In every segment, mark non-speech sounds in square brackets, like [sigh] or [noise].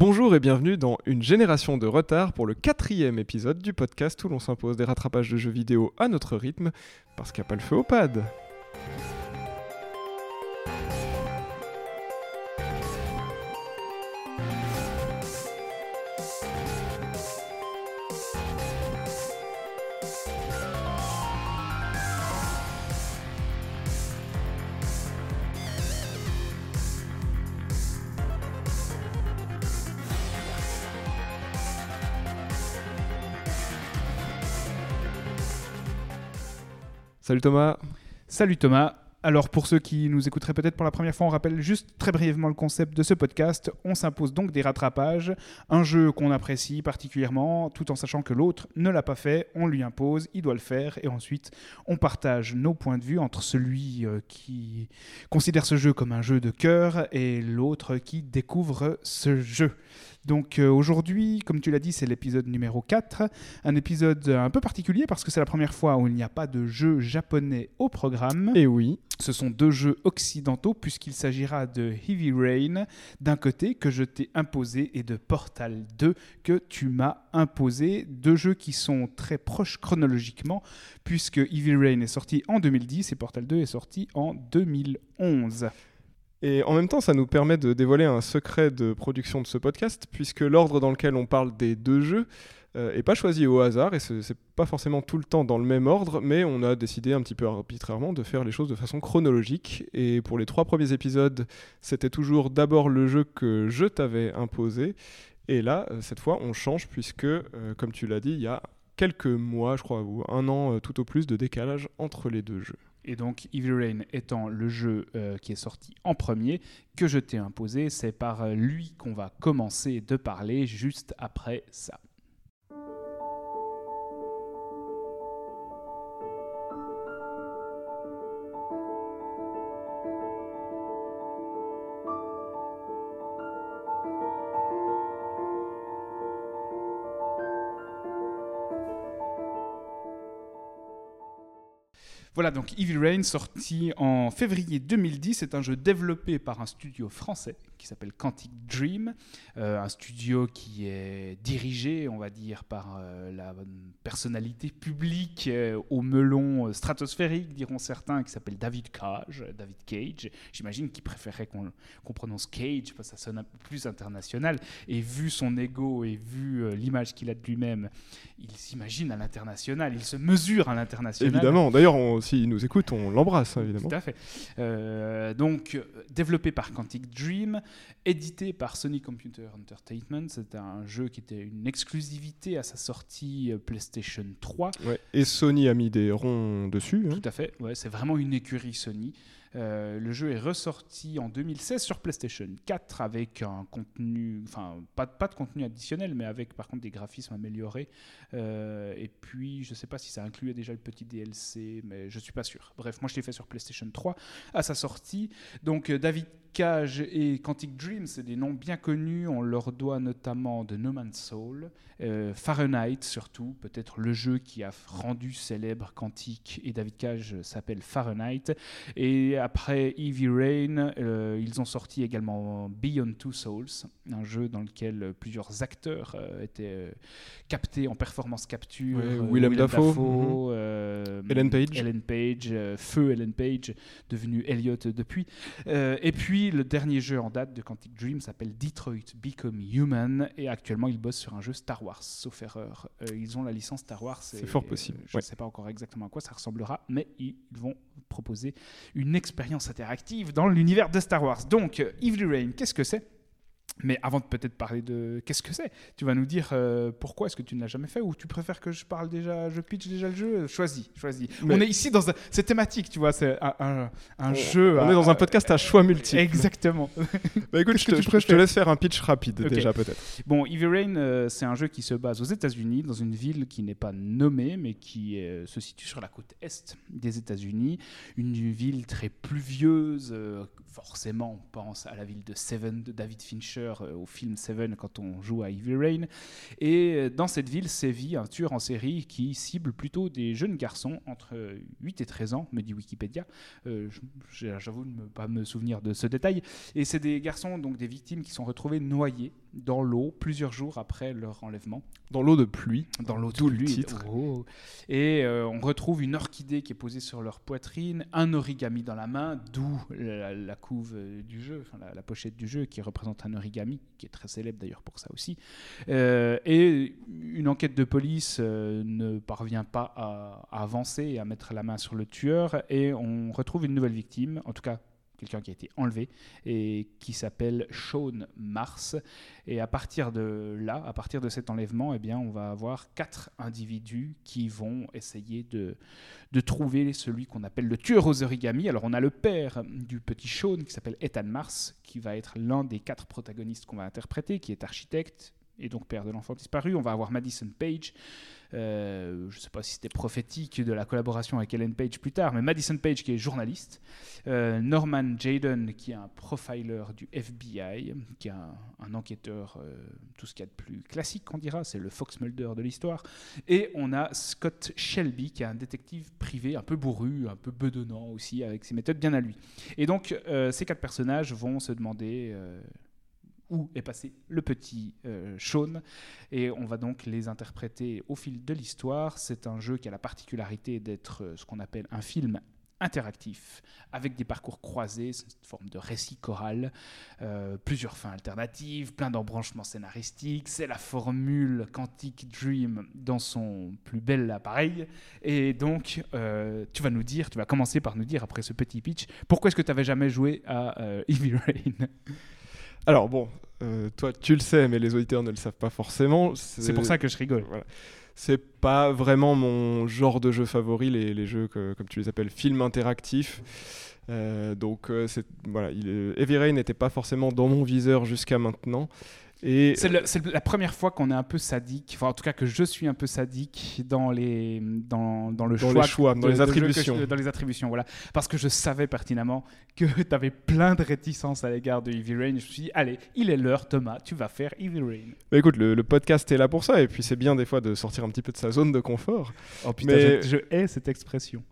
Bonjour et bienvenue dans Une génération de retard pour le quatrième épisode du podcast où l'on s'impose des rattrapages de jeux vidéo à notre rythme parce qu'il n'y a pas le feu au pad. Salut Thomas. Salut Thomas. Alors pour ceux qui nous écouteraient peut-être pour la première fois, on rappelle juste très brièvement le concept de ce podcast. On s'impose donc des rattrapages, un jeu qu'on apprécie particulièrement, tout en sachant que l'autre ne l'a pas fait, on lui impose, il doit le faire, et ensuite on partage nos points de vue entre celui euh, qui considère ce jeu comme un jeu de cœur et l'autre qui découvre ce jeu. Donc euh, aujourd'hui, comme tu l'as dit, c'est l'épisode numéro 4, un épisode un peu particulier parce que c'est la première fois où il n'y a pas de jeu japonais au programme. Et oui. Ce sont deux jeux occidentaux puisqu'il s'agira de Heavy Rain d'un côté que je t'ai imposé et de Portal 2 que tu m'as imposé. Deux jeux qui sont très proches chronologiquement puisque Heavy Rain est sorti en 2010 et Portal 2 est sorti en 2011. Et en même temps, ça nous permet de dévoiler un secret de production de ce podcast, puisque l'ordre dans lequel on parle des deux jeux n'est euh, pas choisi au hasard, et c'est pas forcément tout le temps dans le même ordre, mais on a décidé un petit peu arbitrairement de faire les choses de façon chronologique. Et pour les trois premiers épisodes, c'était toujours d'abord le jeu que je t'avais imposé, et là, euh, cette fois, on change, puisque, euh, comme tu l'as dit, il y a quelques mois, je crois, ou un an tout au plus de décalage entre les deux jeux. Et donc Evil Rain étant le jeu euh, qui est sorti en premier, que je t'ai imposé, c'est par lui qu'on va commencer de parler juste après ça. Voilà, donc Evil Rain, sorti en février 2010, c'est un jeu développé par un studio français qui s'appelle Quantic Dream, euh, un studio qui est dirigé, on va dire, par euh, la personnalité publique euh, au melon stratosphérique, diront certains, qui s'appelle David Cage. David Cage. J'imagine qu'il préférait qu'on prononce Cage parce que ça sonne un peu plus international. Et vu son ego et vu l'image qu'il a de lui-même, il s'imagine à l'international, il se mesure à l'international. Évidemment. D'ailleurs, s'il nous écoute, on l'embrasse, évidemment. Tout à fait. donc, développé par Quantic Dream, édité par Sony Computer Entertainment. C'était un jeu qui était une exclusivité à sa sortie euh, PlayStation 3. et Sony a mis des ronds dessus. Hein. Tout à fait, ouais, c'est vraiment une écurie Sony. Euh, le jeu est ressorti en 2016 sur PlayStation 4 avec un contenu, enfin pas, de contenu additionnel, mais avec par contre des graphismes améliorés. Euh, et puis je sais pas si ça incluait déjà le petit DLC, mais je suis pas sûr. Bref, moi je l'ai fait sur PlayStation 3 à sa sortie. Donc David Cage et Quantic Dream, c'est des noms bien connus. On leur doit notamment de No Man's Soul, euh, Fahrenheit surtout, peut-être le jeu qui a rendu célèbre Quantic et David Cage s'appelle Fahrenheit. Après Heavy Rain, euh, ils ont sorti également Beyond Two Souls, un jeu dans lequel plusieurs acteurs euh, étaient captés en performance capture. Willem, Dafoe, mhm. Ellen Page, Ellen Page feu Ellen Page, devenu Elliot depuis. et puis le dernier jeu en date de Quantic Dream s'appelle Detroit Become Human et actuellement ils bossent sur un jeu Star Wars, sauf erreur. Euh, ils ont la licence Star Wars. C'est fort possible. je ne sais pas encore exactement à quoi ça ressemblera, mais ils vont proposer une expérience interactive dans l'univers de Star Wars. Donc, Evil Rain, qu'est-ce que c'est? Mais avant de peut-être parler de qu'est-ce que c'est, tu vas nous dire euh, pourquoi est-ce que tu ne l'as jamais fait ou tu préfères que je parle déjà, je pitch déjà le jeu? Choisis, choisis. On est ici dans un, c'est thématique, tu vois, c'est un, un, jeu. On est dans un podcast à choix multiples. Exactement. [laughs] bah écoute, je te, je te, laisse faire un pitch rapide déjà peut-être. Bon, Evil Rain, euh, c'est un jeu qui se base aux États-Unis, dans une ville qui n'est pas nommée, mais qui euh, se situe sur la côte est des États-Unis, une ville très pluvieuse. forcément, on pense à la ville de Seven de David Fincher tueur au film Seven quand on joue à Evil Rain. Et dans cette ville sévit un tueur en série qui cible plutôt des jeunes garçons entre 8 et 13 ans, me dit Wikipédia. J'avoue ne pas me souvenir de ce détail. Et c'est des garçons, donc des victimes qui sont retrouvés noyés dans l'eau plusieurs jours après leur enlèvement. Dans l'eau de pluie. Dans l'eau de pluie. Titre. Oh. Et euh, on retrouve une orchidée qui est posée sur leur poitrine, un origami dans la main, d'où la, couve du jeu, enfin, la, pochette du jeu qui représente un origami, qui est très célèbre d'ailleurs pour ça aussi. Euh, et une enquête de police euh, ne parvient pas à, à avancer et à mettre la main sur le tueur. Et on retrouve une nouvelle victime, en tout cas quelqu'un qui a été enlevé et qui s'appelle Sean Mars. Et à partir de là, à partir de cet enlèvement, eh bien, on va avoir quatre individus qui vont essayer de, de trouver celui qu'on appelle le tueur aux origamis. Alors on a le père du petit Sean qui s'appelle Ethan Mars, qui va être l'un des quatre protagonistes qu'on va interpréter, qui est architecte et donc père de l'enfant disparu. On va avoir Madison Page, euh, je ne sais pas si c'était prophétique de la collaboration avec Ellen Page plus tard, mais Madison Page qui est journaliste, euh, Norman Jaden qui est un profiler du FBI, qui est un, enquêteur, euh, tout ce qu'il y a de plus classique, on dira, c'est le Fox Mulder de l'histoire, et on a Scott Shelby qui est un détective privé un peu bourru, un peu bedonnant aussi, avec ses méthodes bien à lui. Et donc ces quatre personnages vont se demander où est passé le petit euh. Et on va donc les interpréter au fil de l'histoire. C'est un jeu qui a la particularité d'être euh, ce qu'on appelle un film interactif, avec des parcours croisés, une forme de récit choral, euh, plusieurs fins alternatives, plein d'embranchements scénaristiques. C'est la formule Quantic Dream dans son plus bel appareil. Et donc, tu vas nous dire, tu vas commencer par nous dire, après ce petit pitch, pourquoi est-ce que tu n'avais jamais joué à [laughs] Evil Rain? Alors bon, euh, toi tu le sais, mais les auditeurs ne le savent pas forcément. C'est pour ça que je rigole. C'est pas vraiment mon genre de jeu favori, les, jeux que, comme tu les appelles, films interactifs. Euh, donc euh, voilà, il, Heavy Rain n'était pas forcément dans mon viseur jusqu'à maintenant. C'est la première fois qu'on est un peu sadique, enfin en tout cas que je suis un peu sadique dans les dans, dans le dans choix, les choix dans les attributions, dans les attributions, voilà, parce que je savais pertinemment que [laughs] tu avais plein de réticences à l'égard de Evil Rain. je me suis dit, allez, il est l'heure, Thomas, tu vas faire Evil Rain. Bah écoute, le, podcast est là pour ça, et puis c'est bien des fois de sortir un petit peu de sa zone de confort. Oh putain, Mais... je hais cette expression.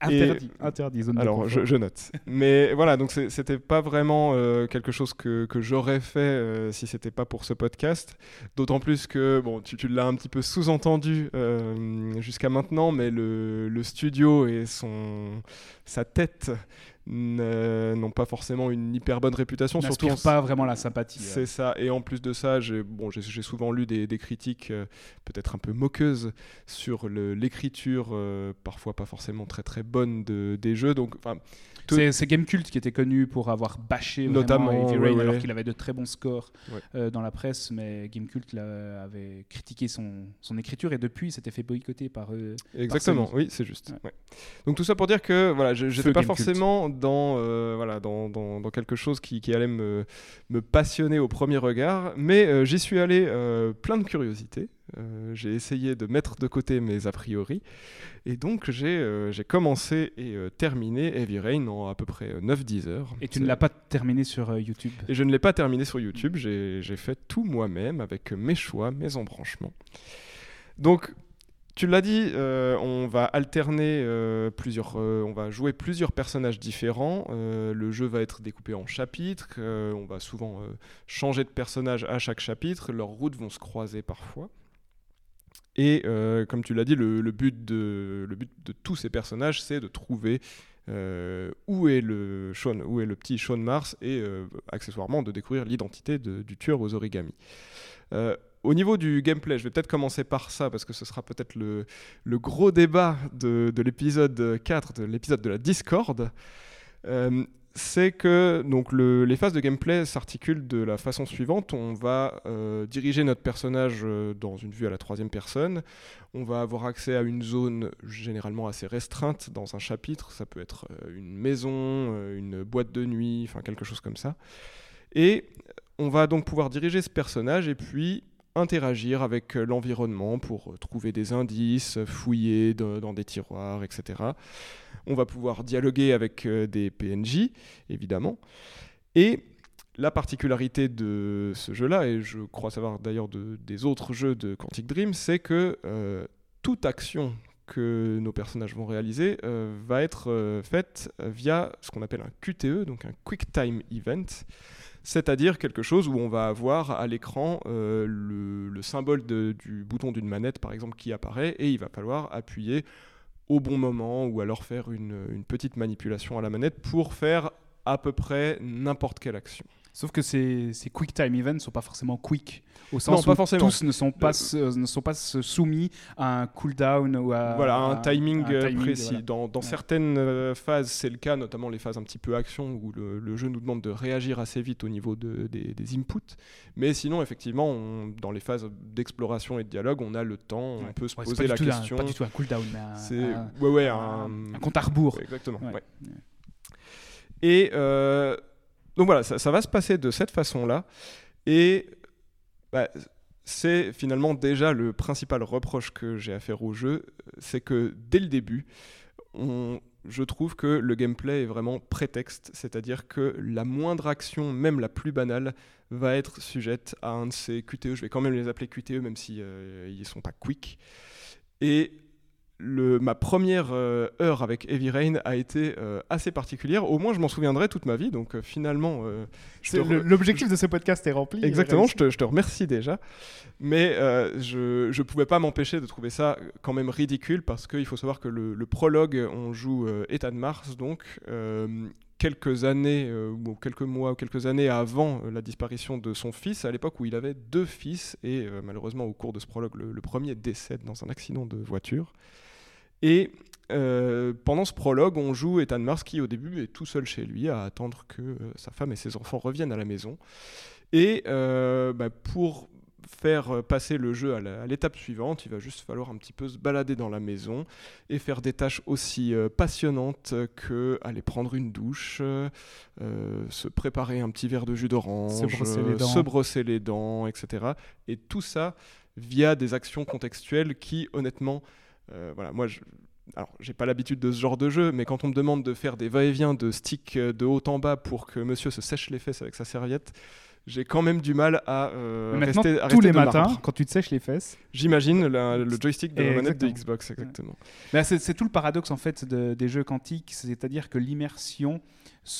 Interdit, interdit, zone Alors, je, je, note. Mais voilà, donc c'était pas vraiment euh, quelque chose que, que j'aurais fait euh, si c'était pas pour ce podcast. D'autant plus que, bon, tu, tu l'as un petit peu sous-entendu euh, jusqu'à maintenant, mais le, le, studio et son, sa tête n'ont pas forcément une hyper bonne réputation. Surtout pas vraiment la sympathie. C'est ça. Et en plus de ça, j'ai bon, souvent lu des, critiques euh, peut-être un peu moqueuses sur l'écriture, euh, parfois pas forcément très très bonne de, des jeux. Donc, c'est Gamecult qui était connu pour avoir bâché notamment Heavy Rain alors qu'il avait de très bons scores euh, dans la presse, mais Gamecult avait critiqué son, son écriture et depuis s'était fait boycotter par eux. Exactement, oui, c'est juste. Donc tout ça pour dire que voilà, je n'étais pas forcément dans, euh, voilà, dans, dans, dans, quelque chose qui, qui allait me, me, passionner au premier regard, mais euh, j'y suis allé plein de curiosité. Euh, j'ai essayé de mettre de côté mes a priori. Et donc, j'ai euh, commencé et euh, terminé Heavy Rain en à peu près 9-10 heures. Et tu ne l'as pas terminé sur YouTube? Et je ne l'ai pas terminé sur YouTube. J'ai fait tout moi-même avec mes choix, mes embranchements. Donc, tu l'as dit, on va alterner plusieurs, on va jouer plusieurs personnages différents. le jeu va être découpé en chapitres. on va souvent changer de personnage à chaque chapitre. Leurs routes vont se croiser parfois. Et euh, comme tu l'as dit, le, but de, tous ces personnages, c'est de trouver euh, où, est le Sean, petit Sean Mars et euh, accessoirement de découvrir l'identité du tueur aux origamis. au niveau du gameplay, je vais peut-être commencer par ça parce que ce sera peut-être le, le, gros débat de, de l'épisode 4, de l'épisode de la Discord c'est que donc les phases de gameplay s'articulent de la façon suivante. On va euh, diriger notre personnage euh, dans une vue à la troisième personne. On va avoir accès à une zone généralement assez restreinte dans un chapitre. Ça peut être euh, une maison, une boîte de nuit, enfin quelque chose comme ça. Et on va donc pouvoir diriger ce personnage et puis interagir avec l'environnement pour trouver des indices, fouiller dans des tiroirs, etc. On va pouvoir dialoguer avec euh, des PNJ, évidemment. Et la particularité de ce jeu-là, et je crois savoir d'ailleurs de, des autres jeux de Quantic Dream, c'est que euh, toute action que nos personnages vont réaliser euh, va être faite via ce qu'on appelle un QTE, donc un Quick Time Event, c'est-à-dire quelque chose où on va avoir à l'écran le, le, symbole du bouton d'une manette, par exemple, qui apparaît, et il va falloir appuyer au bon moment ou alors faire une, petite manipulation à la manette pour faire à peu près n'importe quelle action. Sauf que ces, ces quick time events ne sont pas forcément quick, au sens Non, pas où forcément. tous ne sont pas, se- ne sont pas se- soumis à un cooldown ou à voilà, un à timing, un euh, timing, précis. voilà. Dans, dans Ouais. certaines euh, phases, c'est le cas, notamment les phases un petit peu action où le, le jeu nous demande de réagir assez vite au niveau de- des, des inputs. Mais sinon, effectivement, on- dans les phases d'exploration et de dialogue, on a le temps, Ouais. on peut se Ouais, poser pas la tout un- question. pas du tout un cooldown, mais un, C'est un- un- compte à rebours. Exactement. Et euh, donc voilà, ça, va se passer de cette façon-là. Et bah, c'est finalement déjà le principal reproche que j'ai à faire au jeu, c'est que dès le début, je trouve que le gameplay est vraiment prétexte, c'est-à-dire que la moindre action, même la plus banale, va être sujette à un de ces QTE. Je vais quand même les appeler QTE, même si euh, ils sont pas quick. Le, ma première euh, heure avec Heavy Rain a été euh, assez particulière. Au moins, je m'en souviendrai toute ma vie. Donc, euh, finalement, re- L'objectif de ce podcast est rempli. Exactement, je te, je te remercie déjà. Mais je ne pouvais pas m'empêcher de trouver ça quand même ridicule parce qu'il faut savoir que le, le prologue, on joue euh, Ethan Mars, donc quelques années, euh, ou quelques mois ou quelques années avant euh, la disparition de son fils, à l'époque où il avait deux fils, et euh, malheureusement au cours de ce prologue, le, le premier décède dans un accident de voiture. Et euh, pendant ce prologue, on joue Ethan Mars qui au début est tout seul chez lui à attendre que euh, sa femme et ses enfants reviennent à la maison. Et euh, bah, pour faire passer le jeu à l'étape suivante, il va juste falloir un petit peu se balader dans la maison et faire des tâches aussi passionnantes que aller prendre une douche, se préparer un petit verre de jus d'orange, Se brosser les dents. se brosser les dents, etc. Et tout ça via des actions contextuelles qui, honnêtement, voilà, moi, je, alors, j'ai pas l'habitude de ce genre de jeu, mais quand on me demande de faire des va-et-vient de stick euh, de haut en bas pour que monsieur se sèche les fesses avec sa serviette, j'ai quand même du mal à euh, Maintenant, rester, à tous rester les matins, marbre. quand tu te sèches les fesses, J'imagine le joystick de la manette de. Xbox, exactement. Bah, c'est tout le paradoxe en fait de- des jeux quantiques, c'est-à-dire que l'immersion,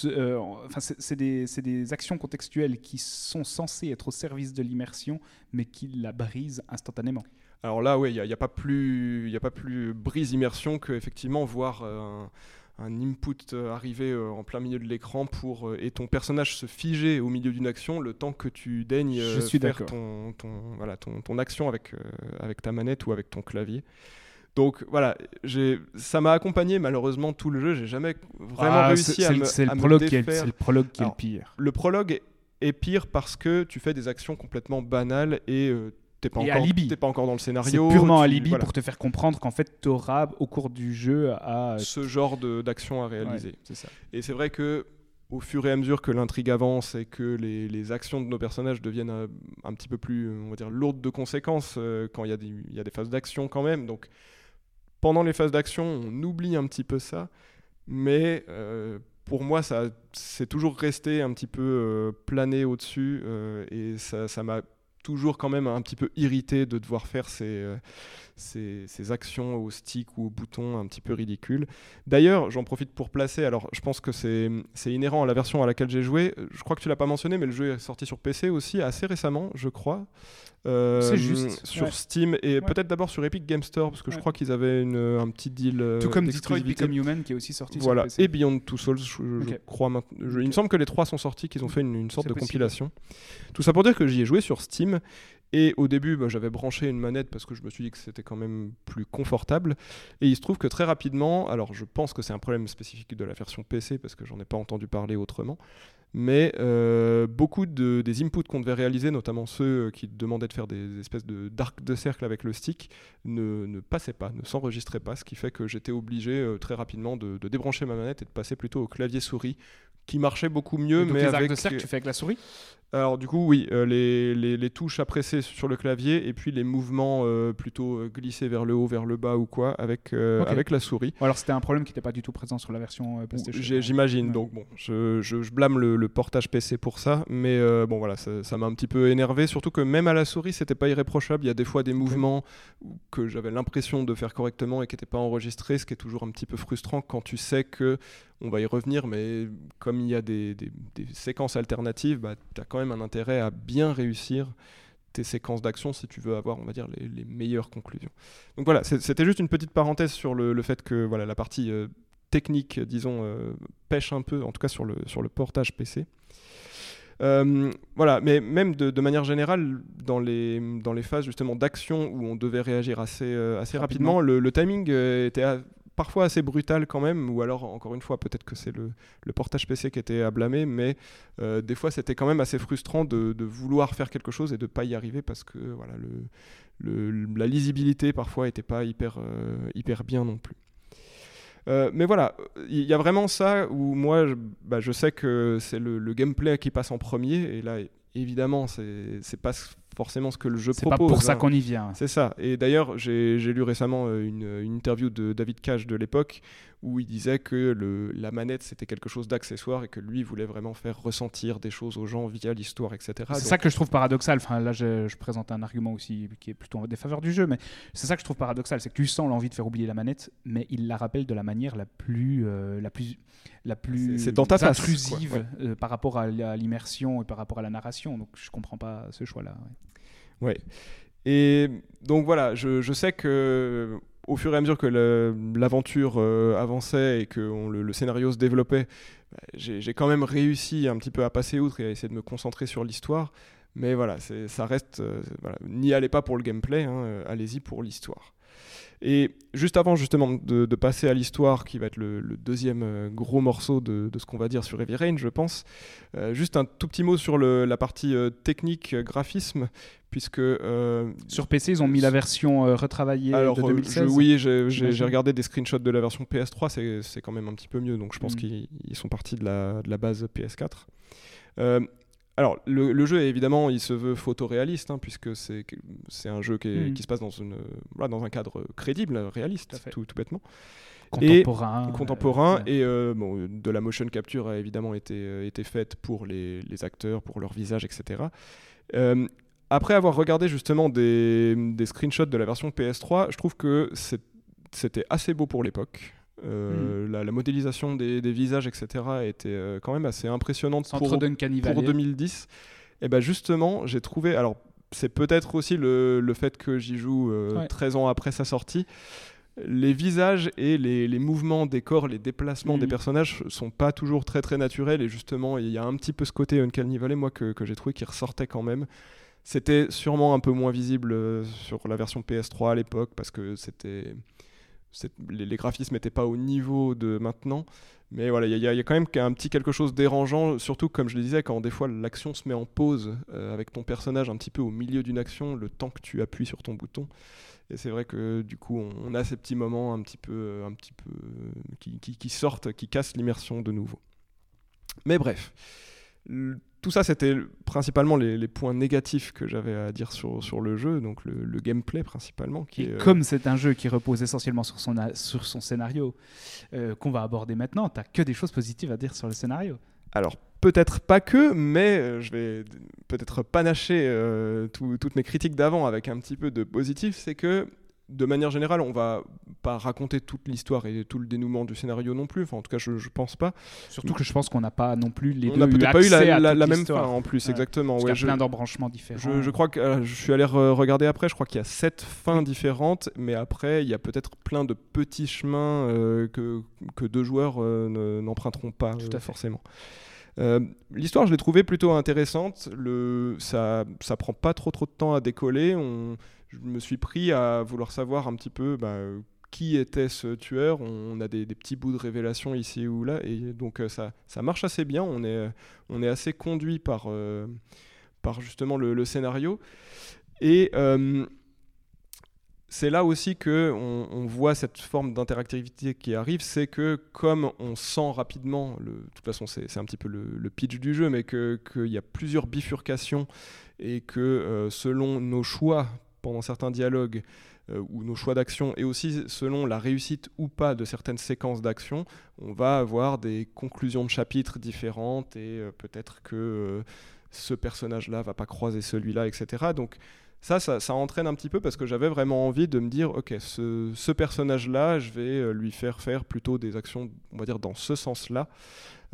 euh, enfin c'est c'est des, c'est des actions contextuelles qui sont censées être au service de l'immersion, mais qui la brisent instantanément. Alors là, oui, il n'y a, pas plus, il y a pas plus brise immersion que effectivement voir euh, un, un input euh, arriver euh, en plein milieu de l'écran pour et ton personnage se figer au milieu d'une action le temps que tu daignes Je suis faire ton, ton, voilà, ton, ton action avec, avec ta manette ou avec ton clavier. Donc voilà, ça m'a accompagné malheureusement tout le jeu. J'ai jamais vraiment Ah, réussi à me, c'est le prologue qui est, le prologue qui est le pire. Le prologue est- est pire parce que tu fais des actions complètement banales et euh, t'es pas, encore- alibi. t'es pas encore dans le C'est scénario. purement tu- alibi voilà. pour te faire comprendre qu'en fait, tu auras au cours du jeu à. ce genre de- d'action à réaliser. Ouais, c'est ça. Et c'est vrai que au fur et à mesure que l'intrigue avance et que les, les actions de nos personnages deviennent euh, un, petit peu plus, on va dire, lourdes de conséquences euh, quand il y, a des- il y a des phases d'action quand même. Donc pendant les phases d'action, on oublie un petit peu ça, mais euh, pour moi, ça c'est toujours resté un petit peu euh, plané au-dessus euh, et ça ça m'a toujours quand même un petit peu irrité de devoir faire ces, euh, ces, ces actions au stick ou au bouton un petit peu ridicules. D'ailleurs, j'en profite pour placer, alors je pense que c'est inhérent à la version à laquelle j'ai joué, je crois que tu l'as pas mentionné, mais le jeu est sorti sur PC aussi assez récemment, je crois. Euh, C'est juste, Sur ouais. Steam et Ouais. peut-être d'abord sur Epic Game Store, parce que je crois qu'ils avaient une- un petit deal. euh, Tout comme Detroit. Become Human qui est aussi sorti Voilà, sur PC. et Beyond Two Souls, je, crois maintenant. il me semble que les trois sont sortis, qu'ils ont fait une, une sorte de possible. compilation. Tout ça pour dire que j'y ai joué sur Steam. Et au début, bah, j'avais branché une manette parce que je me suis dit que c'était quand même plus confortable. Et il se trouve que très rapidement, alors je pense que c'est un problème spécifique de la version PC parce que j'en ai pas entendu parler autrement, mais euh, beaucoup de, des inputs qu'on devait réaliser, notamment ceux euh, qui demandaient de faire des espèces de d'arcs de cercle avec le stick, ne, ne passaient pas, ne s'enregistraient pas, ce qui fait que j'étais obligé euh, très rapidement de, de débrancher ma manette et de passer plutôt au clavier souris, qui marchait beaucoup mieux, Donc mais les avec arcs de cercle, tu fais avec la souris? Alors du coup, oui, euh, les, les- les touches à presser sur le clavier et puis les mouvements euh, plutôt euh, glissés vers le haut, vers le bas ou quoi, avec, avec la souris. Ou alors c'était un problème qui n'était pas du tout présent sur la version PlayStation. J'imagine, Ouais. donc bon, je, je- je blâme le, le portage PC pour ça, mais bon voilà, ça m'a un petit peu énervé, surtout que même à la souris, c'était pas irréprochable. Il y a des fois des mouvements que j'avais l'impression de faire correctement et qui n'étaient pas enregistrés, ce qui est toujours un petit peu frustrant quand tu sais que on va y revenir, mais comme il y a des, des- des séquences alternatives, bah, tu as quand même un intérêt à bien réussir tes séquences d'action si tu veux avoir, on va dire, les, les meilleures conclusions. Donc voilà, c'était juste une petite parenthèse sur le, le fait que voilà, la partie euh, technique, disons, euh, pêche un peu, en tout cas sur le, sur le portage PC. Euh, voilà, mais même de, de manière générale, dans les, dans les phases justement d'action où on devait réagir assez, euh, assez Rapidement. rapidement, le, le timing euh, était parfois assez brutal quand même, ou alors encore une fois, peut-être que c'est le, portage PC qui était à blâmer, mais euh, des fois c'était quand même assez frustrant de, vouloir faire quelque chose et de pas y arriver parce que voilà, la lisibilité parfois n'était pas hyper, euh, hyper bien non plus. Euh, mais voilà, il y a vraiment ça où moi, je, bah, je sais que c'est le, le gameplay qui passe en premier, et là, évidemment, c'est pas forcément ce que le jeu C'est pas propose. pour ça hein. qu'on y vient. C'est ça. Et d'ailleurs, j'ai lu récemment euh, une, une interview de David Cage de l'époque où il disait que le, la manette c'était quelque chose d'accessoire et que lui voulait vraiment faire ressentir des choses aux gens via l'histoire, etc. C'est Donc, ça que je trouve paradoxal. Enfin, là, je, je présente un argument aussi qui est plutôt en défaveur du jeu, mais c'est ça que je trouve paradoxal, c'est que tu sens l'envie de faire oublier la manette, mais il la rappelle de la manière la plus, euh, la plus, la plus C'est- dans ta face, intrusive quoi, ouais. euh, par rapport à la- l'immersion et par rapport à la narration. Donc, je comprends pas ce choix-là. ouais. Ouais. Et donc voilà, je, je sais que au fur et à mesure que l'aventure euh, avançait et que le, scénario se développait, bah, j'ai quand même réussi un petit peu à passer outre et à essayer de me concentrer sur l'histoire. Mais voilà, ça reste. euh, N'y allez pas pour le gameplay, hein, euh, allez-y pour l'histoire. Et juste avant justement de, de passer à l'histoire, qui va être le, le deuxième euh, gros morceau de, de ce qu'on va dire sur Heavy Rain, je pense, euh, juste un tout petit mot sur le- la partie euh, technique, graphisme, puisque... euh, Sur PC, ils ont mis la version retravaillée alors, de euh, 2016. je- oui, j'ai- regardé des screenshots de la version PS3, c'est- quand même un petit peu mieux, donc je pense Mm. qu'ils ils sont partis de la, de la base PS4. Alors, le, le jeu, évidemment, il se veut photoréaliste, hein, puisque c'est c'est un jeu qui, est- Mm. qui se passe dans, une, voilà, dans un cadre crédible, réaliste, Tout bêtement contemporain. contemporain euh, et euh, bon, de la motion capture a évidemment été, euh, été faite pour les, les acteurs, pour leur visage, etc. Après avoir regardé justement des, des screenshots de la version PS3, je trouve que c'était assez beau pour l'époque. Euh, la, la modélisation des, des visages, etc., était euh, quand même assez impressionnante pour, pour Valley. 2010. Et ben justement, j'ai trouvé. Alors, c'est peut-être aussi le, le fait que j'y joue euh, Ouais. 13 ans après sa sortie. Les visages et les, les mouvements des corps, les déplacements des Mhm. personnages sont pas toujours très très naturels. Et justement, il y a un petit peu ce côté Uncanny Valley, moi, que, que j'ai trouvé qui ressortait quand même. C'était sûrement un peu moins visible euh, sur la version PS3 à l'époque parce que c'était. Les, graphismes n'étaient pas au niveau de maintenant. Mais voilà, il y, a- quand même un petit quelque chose dérangeant, surtout comme je le disais, quand des fois l'action se met en pause euh, avec ton personnage un petit peu au milieu d'une action, le temps que tu appuies sur ton bouton. Et c'est vrai que du coup, on, a ces petits moments un petit peu, un petit peu euh, qui, sortent, qui cassent l'immersion de nouveau. Mais bref, tout ça, c'était principalement les, les points négatifs que j'avais à dire sur, sur le jeu, donc le, le gameplay principalement. Qui Et est, euh, comme c'est un jeu qui repose essentiellement sur son, sur son scénario euh, qu'on va aborder maintenant, t'as que des choses positives à dire sur le scénario. Alors, peut-être pas que, mais euh, je vais peut-être panacher euh, tout- toutes mes critiques d'avant avec un petit peu de positif. C'est que, de manière générale, on va pas raconter toute l'histoire et tout le dénouement du scénario non plus. Enfin, en tout cas, je, je pense pas. Surtout que je pense qu'on n'a pas non plus les on deux n'a peut-être pas eu la, même fin en plus, Ouais. exactement. Parce Ouais, qu'il y je, a plein d'embranchements différents. je, je crois que euh, je suis allé re- regarder après. Je crois qu'il y a sept fins différentes, mais après, il y a peut-être plein de petits chemins euh, que, que deux joueurs euh, ne- n'emprunteront pas Tout à fait. forcément. Euh, L'histoire, je l'ai trouvée plutôt intéressante. Le, ça, ça prend pas trop trop de temps à décoller. On, je me suis pris à vouloir savoir un petit peu bah, qui était ce tueur. On a des, petits bouts de révélation ici ou là, et donc euh, ça, ça marche assez bien. On est, on est assez conduit par, euh, par justement le, scénario. Et euh, c'est là aussi que on, voit cette forme d'interactivité qui arrive, c'est que comme on sent rapidement, de toute façon c'est un petit peu le, pitch du jeu, mais qu'il y a plusieurs bifurcations et que euh, selon nos choix pendant certains dialogues euh, ou nos choix d'action, et aussi selon la réussite ou pas de certaines séquences d'action, on va avoir des conclusions de chapitres différentes et euh, peut-être que ce personnage-là va pas croiser celui-là, etc. Donc ça, ça, entraîne un petit peu parce que j'avais vraiment envie de me dire, ok, ce, ce personnage-là, je vais euh, lui faire faire plutôt des actions, on va dire, dans ce sens-là.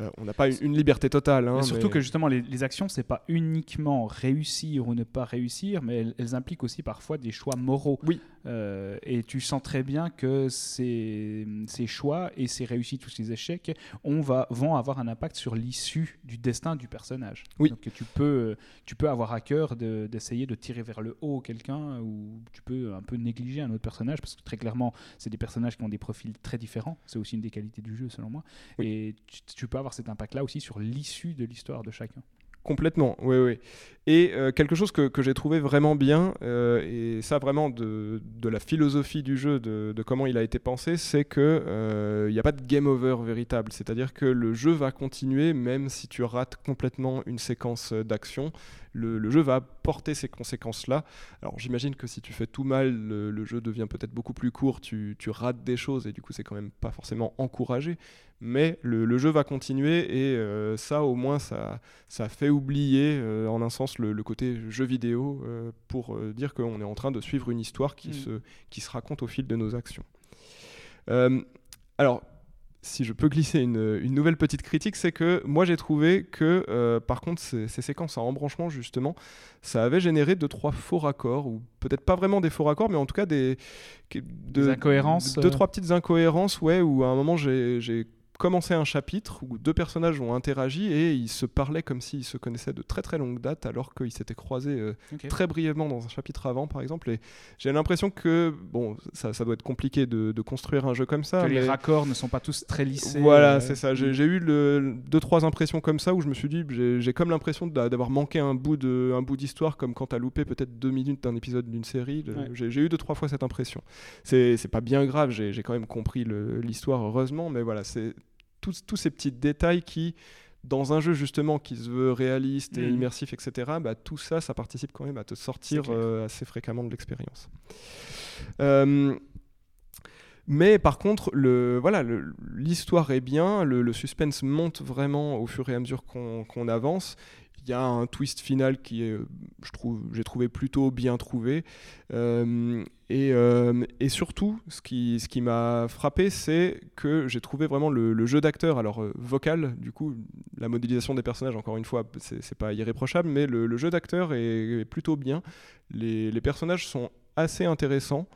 Euh, on n'a pas une, liberté totale. Hein, surtout que justement, les, les actions, c'est pas uniquement réussir ou ne pas réussir, mais elles, impliquent aussi parfois des choix moraux. Oui. Euh, et tu sens très bien que ces, ces, choix et ces réussites ou ces échecs on va, vont avoir un impact sur l'issue du destin du personnage. Oui. Donc tu peux, tu peux avoir à cœur d'essayer de, tirer vers le haut quelqu'un ou tu peux un peu négliger un autre personnage parce que très clairement, c'est des personnages qui ont des profils très différents. C'est aussi une des qualités du jeu selon moi. Et tu, tu peux avoir cet impact-là aussi sur l'issue de l'histoire de chacun. Complètement, oui, oui. Et euh, quelque chose que, que j'ai trouvé vraiment bien, euh, et ça vraiment de, de, la philosophie du jeu, de, de, comment il a été pensé, c'est qu'il euh, n'y a pas de game over véritable. C'est-à-dire que le jeu va continuer même si tu rates complètement une séquence d'action. Le, le, jeu va porter ces conséquences-là. Alors j'imagine que si tu fais tout mal, le, le jeu devient peut-être beaucoup plus court, tu, tu, rates des choses, et du coup c'est quand même pas forcément encouragé mais le, jeu va continuer et euh, ça au moins ça, ça fait oublier euh, en un sens le, côté jeu vidéo euh, pour dire qu'on est en train de suivre une histoire qui, mm. se, qui se raconte au fil de nos actions. alors si je peux glisser une, une nouvelle petite critique, c'est que moi j'ai trouvé que par contre ces, séquences en embranchement justement, ça avait généré deux trois faux raccords ou peut-être pas vraiment des faux raccords, mais en tout cas des, des incohérences, deux trois petites incohérences, ouais, où à un moment j'ai commencé un chapitre où deux personnages ont interagi et ils se parlaient comme s'ils se connaissaient de très très longue date alors qu'ils s'étaient croisés euh, très brièvement dans un chapitre avant par exemple. Et j'ai l'impression que bon ça, ça, doit être compliqué de, de, construire un jeu comme ça que les raccords ne sont pas tous très lissés voilà euh, c'est ça. J'ai eu le, deux trois impressions comme ça où je me suis dit j'ai comme l'impression d'avoir manqué un bout de un bout d'histoire comme quand t'as loupé peut-être deux minutes d'un épisode d'une série. J'ai eu deux trois fois cette impression. C'est pas bien grave j'ai quand même compris l'histoire heureusement mais voilà c'est tous, ces petits détails qui, dans un jeu justement qui se veut réaliste et mm. immersif, etc., bah, tout ça, ça participe quand même à te sortir euh, assez fréquemment de l'expérience. Euh, mais par contre, le, voilà, l'histoire est bien, le, suspense monte vraiment au fur et à mesure qu'on avance. Il y a un twist final qui est, je trouve, j'ai trouvé plutôt bien trouvé. Euh, et, euh, et, surtout, ce qui, ce qui m'a frappé, c'est que j'ai trouvé vraiment le, jeu d'acteur, alors euh, vocal, du coup, la modélisation des personnages, encore une fois, c'est pas irréprochable, mais le, jeu d'acteur est, plutôt bien. Les, les, personnages sont assez intéressants.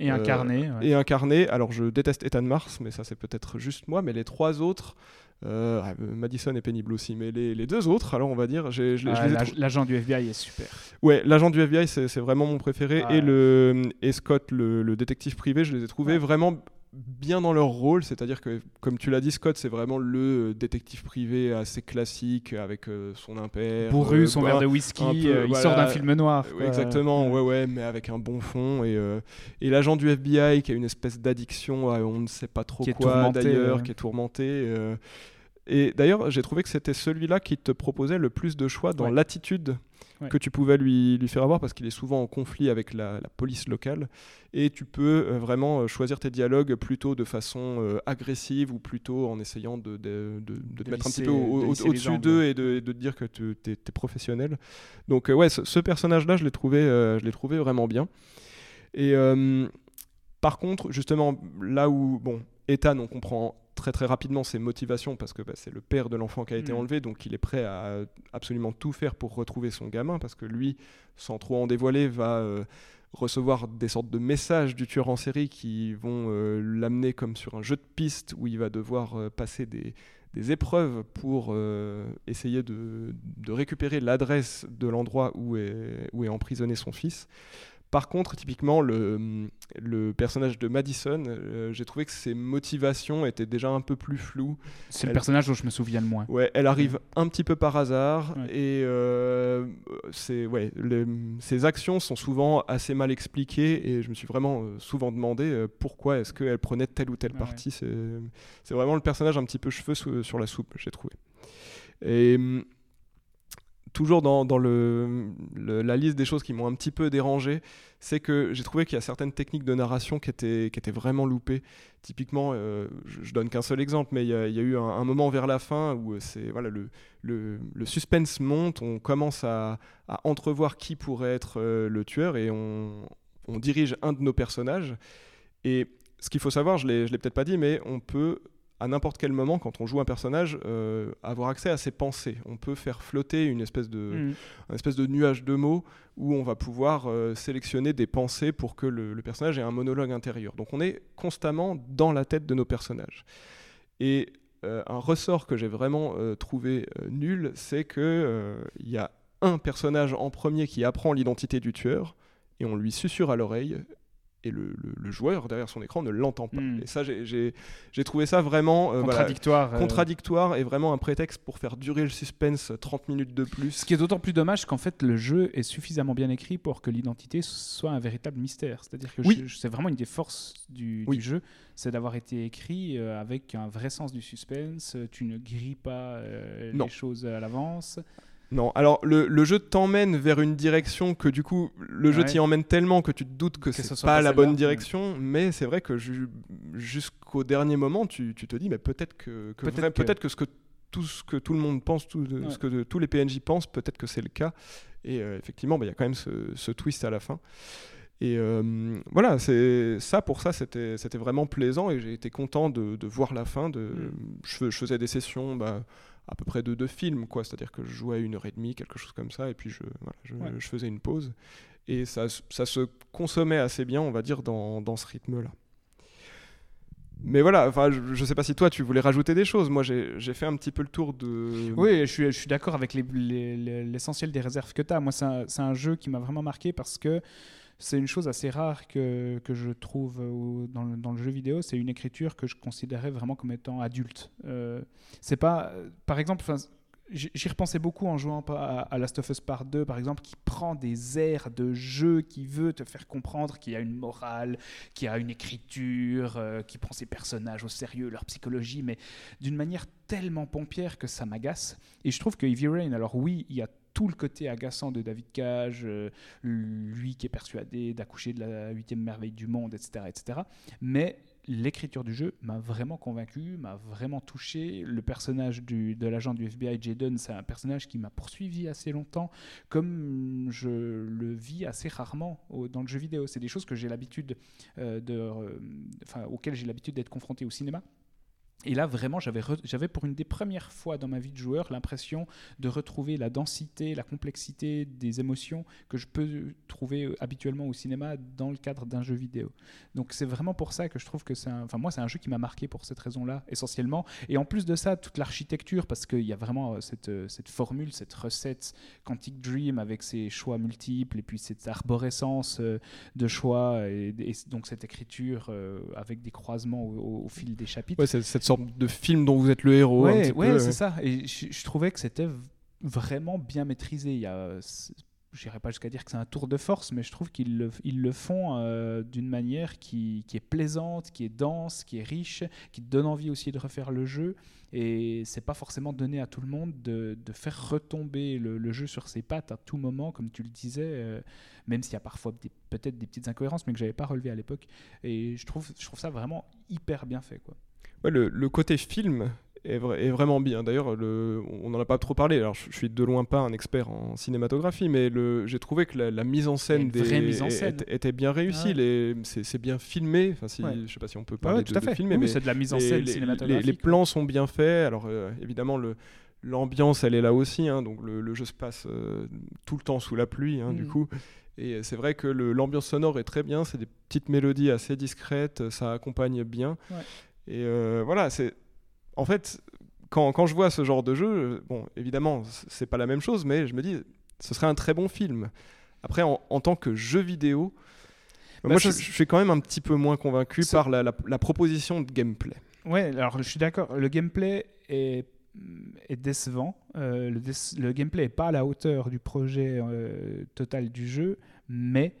Et incarnés. Et incarnés. Alors, je déteste Ethan Mars, mais ça, c'est peut-être juste moi, mais les trois autres. Euh, ah, Madison est pénible aussi, mais les, deux autres, alors on va dire, ah, l'agent du FBI est super. Ouais, l'agent du FBI c'est vraiment mon préféré et le et Scott le, détective privé, je les ai trouvés vraiment bien dans leur rôle, c'est-à-dire que comme tu l'as dit Scott, c'est vraiment le détective privé assez classique avec euh, son impère, bourru, son verre de whisky, euh, il sort d'un film noir. Exactement, ouais. ouais, mais avec un bon fond et et l'agent du FBI qui a une espèce d'addiction, on ne sait pas trop quoi d'ailleurs, qui est tourmenté. Et d'ailleurs, j'ai trouvé que c'était celui-là qui te proposait le plus de choix dans l'attitude que tu pouvais lui, lui faire avoir parce qu'il est souvent en conflit avec la, police locale et tu peux euh, vraiment euh, choisir tes dialogues plutôt de façon euh, agressive ou plutôt en essayant de, de, de, te mettre un petit peu au-dessus d'eux et de, te dire que tu es, professionnel. Donc ouais, ce, personnage-là, je l'ai trouvé, je l'ai trouvé vraiment bien. Et par contre, justement, là où, bon, Ethan, on comprend très très rapidement ses motivations parce que bah, c'est le père de l'enfant qui a été mm. enlevé, donc il est prêt à absolument tout faire pour retrouver son gamin parce que lui, sans trop en dévoiler, va euh, recevoir des sortes de messages du tueur en série qui vont euh, l'amener comme sur un jeu de piste où il va devoir euh, passer des, épreuves pour essayer de, récupérer l'adresse de l'endroit où est, où est emprisonné son fils. Par contre, typiquement, le, le personnage de Madison, euh, j'ai trouvé que ses motivations étaient déjà un peu plus floues. C'est le personnage dont je me souviens le moins. Ouais, elle arrive un petit peu par hasard Ouais. et euh, c'est ouais, les- ses actions sont souvent assez mal expliquées et je me suis vraiment euh, souvent demandé pourquoi est-ce qu'elle prenait telle ou telle partie. C'est vraiment le personnage un petit peu cheveux sous- sur la soupe, j'ai trouvé. Et toujours dans, la liste des choses qui m'ont un petit peu dérangé, c'est que j'ai trouvé qu'il y a certaines techniques de narration qui étaient, vraiment loupées. Typiquement, euh, je, je donne qu'un seul exemple, mais il y, a- eu un, moment vers la fin où euh, c'est voilà le, suspense monte, on commence à, entrevoir qui pourrait être euh, le tueur et on, on dirige un de nos personnages. Et ce qu'il faut savoir, je je l'ai peut-être pas dit, mais on peut à n'importe quel moment, quand on joue un personnage, euh, avoir accès à ses pensées. On peut faire flotter une espèce de, Mm. un espèce de nuage de mots où on va pouvoir euh, sélectionner des pensées pour que le, le personnage ait un monologue intérieur. Donc on est constamment dans la tête de nos personnages. Et euh, un ressort que j'ai vraiment trouvé nul, c'est que euh, il y a un personnage en premier qui apprend l'identité du tueur et on lui susurre à l'oreille. Et le, le- le joueur derrière son écran ne l'entend pas. Mm. Et ça, j'ai- trouvé ça vraiment euh, voilà, Contradictoire. euh, contradictoire et vraiment un prétexte pour faire durer le suspense 30 minutes de plus. Ce qui est d'autant plus dommage qu'en fait le jeu est suffisamment bien écrit pour que l'identité soit un véritable mystère. C'est-à-dire que Oui. c'est vraiment une des forces du, Oui. du jeu, c'est d'avoir été écrit euh, avec un vrai sens du suspense. Tu ne grilles pas les choses à l'avance. Non, alors le, le jeu t'emmène vers une direction que du coup le jeu Ouais. t'y emmène tellement que tu te doutes que, Que ce c'est pas la bonne ouais. direction, mais c'est vrai que ju- jusqu'au dernier moment tu, tu te dis mais peut-être que, que Peut-être que- ce que tout ce que tout le monde pense, tout, Ouais. ce que de- tous les PNJ pensent, peut-être que c'est le cas. Et euh, effectivement, bah, il y a quand même ce, ce twist à la fin. Et euh, voilà, c'est ça pour ça, c'était vraiment plaisant et j'ai été content de, de voir la fin. De, Mm. je faisais des sessions bah, à peu près de deux films, quoi. C'est-à-dire que je jouais une heure et demie, quelque chose comme ça, et puis je, voilà, je, Ouais. je faisais une pause. Et ça, ça se consommait assez bien, on va dire, dans, dans ce rythme-là. Mais voilà, enfin, je, je sais pas si toi tu voulais rajouter des choses. Moi, j'ai fait un petit peu le tour de. Oui, je suis, je suis d'accord avec les- les- les- l'essentiel des réserves que tu as. Moi, c'est un, c'est un jeu qui m'a vraiment marqué parce que c'est une chose assez rare que, que je trouve au- dans, le, dans le jeu vidéo. C'est une écriture que je considérais vraiment comme étant adulte. Euh, c'est pas, euh, par exemple, j'y repensais beaucoup en jouant à, à Last of Us Part 2, par exemple, qui prend des airs de jeu, qui veut te faire comprendre qu'il y a une morale, qu'il y a une écriture, euh, qui prend ses personnages au sérieux, leur psychologie, mais d'une manière tellement pompière que ça m'agace. Et je trouve que Heavy Rain, alors oui, il y a tout le côté agaçant de David Cage, euh, lui qui est persuadé d'accoucher de la huitième merveille du monde, etc. etc. Mais l'écriture du jeu m'a vraiment convaincu, m'a vraiment touché. Le personnage du, de l'agent du FBI, Jaden, c'est un personnage qui m'a poursuivi assez longtemps, comme je le vis assez rarement au- dans le jeu vidéo. C'est des choses que j'ai l'habitude euh, de, euh, enfin, auxquelles j'ai l'habitude d'être confronté au cinéma. Et là, vraiment, j'avais pour une des premières fois dans ma vie de joueur l'impression de retrouver la densité, la complexité des émotions que je peux trouver euh, habituellement au cinéma dans le cadre d'un jeu vidéo. Donc c'est vraiment pour ça que je trouve que c'est un... Enfin moi, c'est un jeu qui m'a marqué pour cette raison-là, essentiellement. Et en plus de ça, toute l'architecture, parce qu'il y a vraiment euh, cette, euh, cette formule, cette recette Quantic Dream avec ses choix multiples et puis cette arborescence de choix et, donc cette écriture avec des croisements au, fil des chapitres. Sorte de film dont vous êtes le héros. Ouais, ouais, c'est ouais. ça. Et je, je trouvais que c'était vraiment bien maîtrisé. Il y a, j'irai pas jusqu'à dire que c'est un tour de force, mais je trouve qu'ils le, ils le font euh, d'une manière qui, qui est plaisante, qui est dense, qui est riche, qui donne envie aussi de refaire le jeu. Et c'est pas forcément donné à tout le monde de, de faire retomber le, le jeu sur ses pattes à tout moment, comme tu le disais, euh, même s'il y a parfois peut-être des petites incohérences, mais que j'avais pas relevées à l'époque. Et je trouve, je trouve ça vraiment hyper bien fait, quoi. Ouais, le, le côté film est, vra- est vraiment bien. D'ailleurs, le- on n'en a pas trop parlé. Alors, je, je suis de loin pas un expert en cinématographie, mais j'ai trouvé que la, la mise en scène, des, mise en scène. était, était bien réussie. Ouais. Les- c'est, bien filmé. Enfin, si, Ouais. Je sais pas si on peut parler de, tout de fait. filmé, Oui, mais c'est de la mise en scène les- cinématographique. Les, les plans sont bien faits. Alors, euh, évidemment, le, l'ambiance, elle est là aussi. hein, donc, le, le jeu se passe euh, tout le temps sous la pluie, hein, du Mhm. coup. Et euh, c'est vrai que l'ambiance sonore est très bien. C'est des petites mélodies assez discrètes. Ça accompagne bien. Ouais. Et euh, voilà, c'est. En fait, quand, quand je vois ce genre de jeu, euh, bon, évidemment, c'est pas la même chose, mais je me dis, ce serait un très bon film. Après, en, en tant que jeu vidéo, moi, je, ça, je suis quand même un petit peu moins convaincu par la, la- la proposition de gameplay. Ouais, alors je suis d'accord. Le gameplay est, est décevant. Euh, le, le gameplay n'est pas à la hauteur du projet euh, total du jeu, mais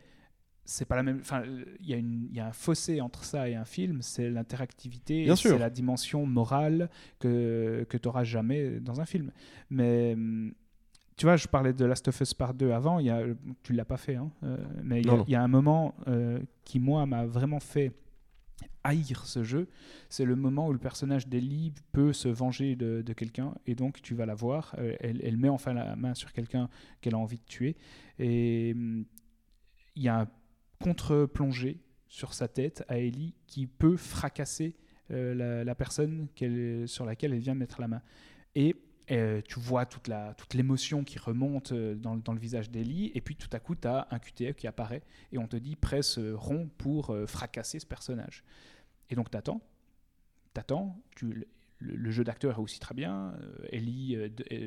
c'est pas la même. Enfin, il y, a une- il y a un fossé entre ça et un film. C'est l'interactivité, et c'est la dimension morale que que tu n'auras jamais dans un film. Mais tu vois, je parlais de Last of Us Part 2 avant. Il y a, tu l'as pas fait, hein, euh, mais il y, a- y un moment euh, qui moi m'a vraiment fait haïr ce jeu, c'est le moment où le personnage d'Ellie peut se venger de, de quelqu'un et donc tu vas la voir, euh, elle, elle met enfin la main sur quelqu'un qu'elle a envie de tuer et hum, il y a un contre-plongé sur sa tête à Ellie qui peut fracasser euh, la, personne sur laquelle elle vient de mettre la main. Et euh, tu vois toute l'émotion qui remonte euh, dans, le- visage d'Ellie, et puis tout à coup, tu as un QTE qui apparaît, et on te dit presse rond pour fracasser ce personnage. Et donc, tu attends, t'attends, tu, le, le jeu d'acteur est aussi très bien, Ellie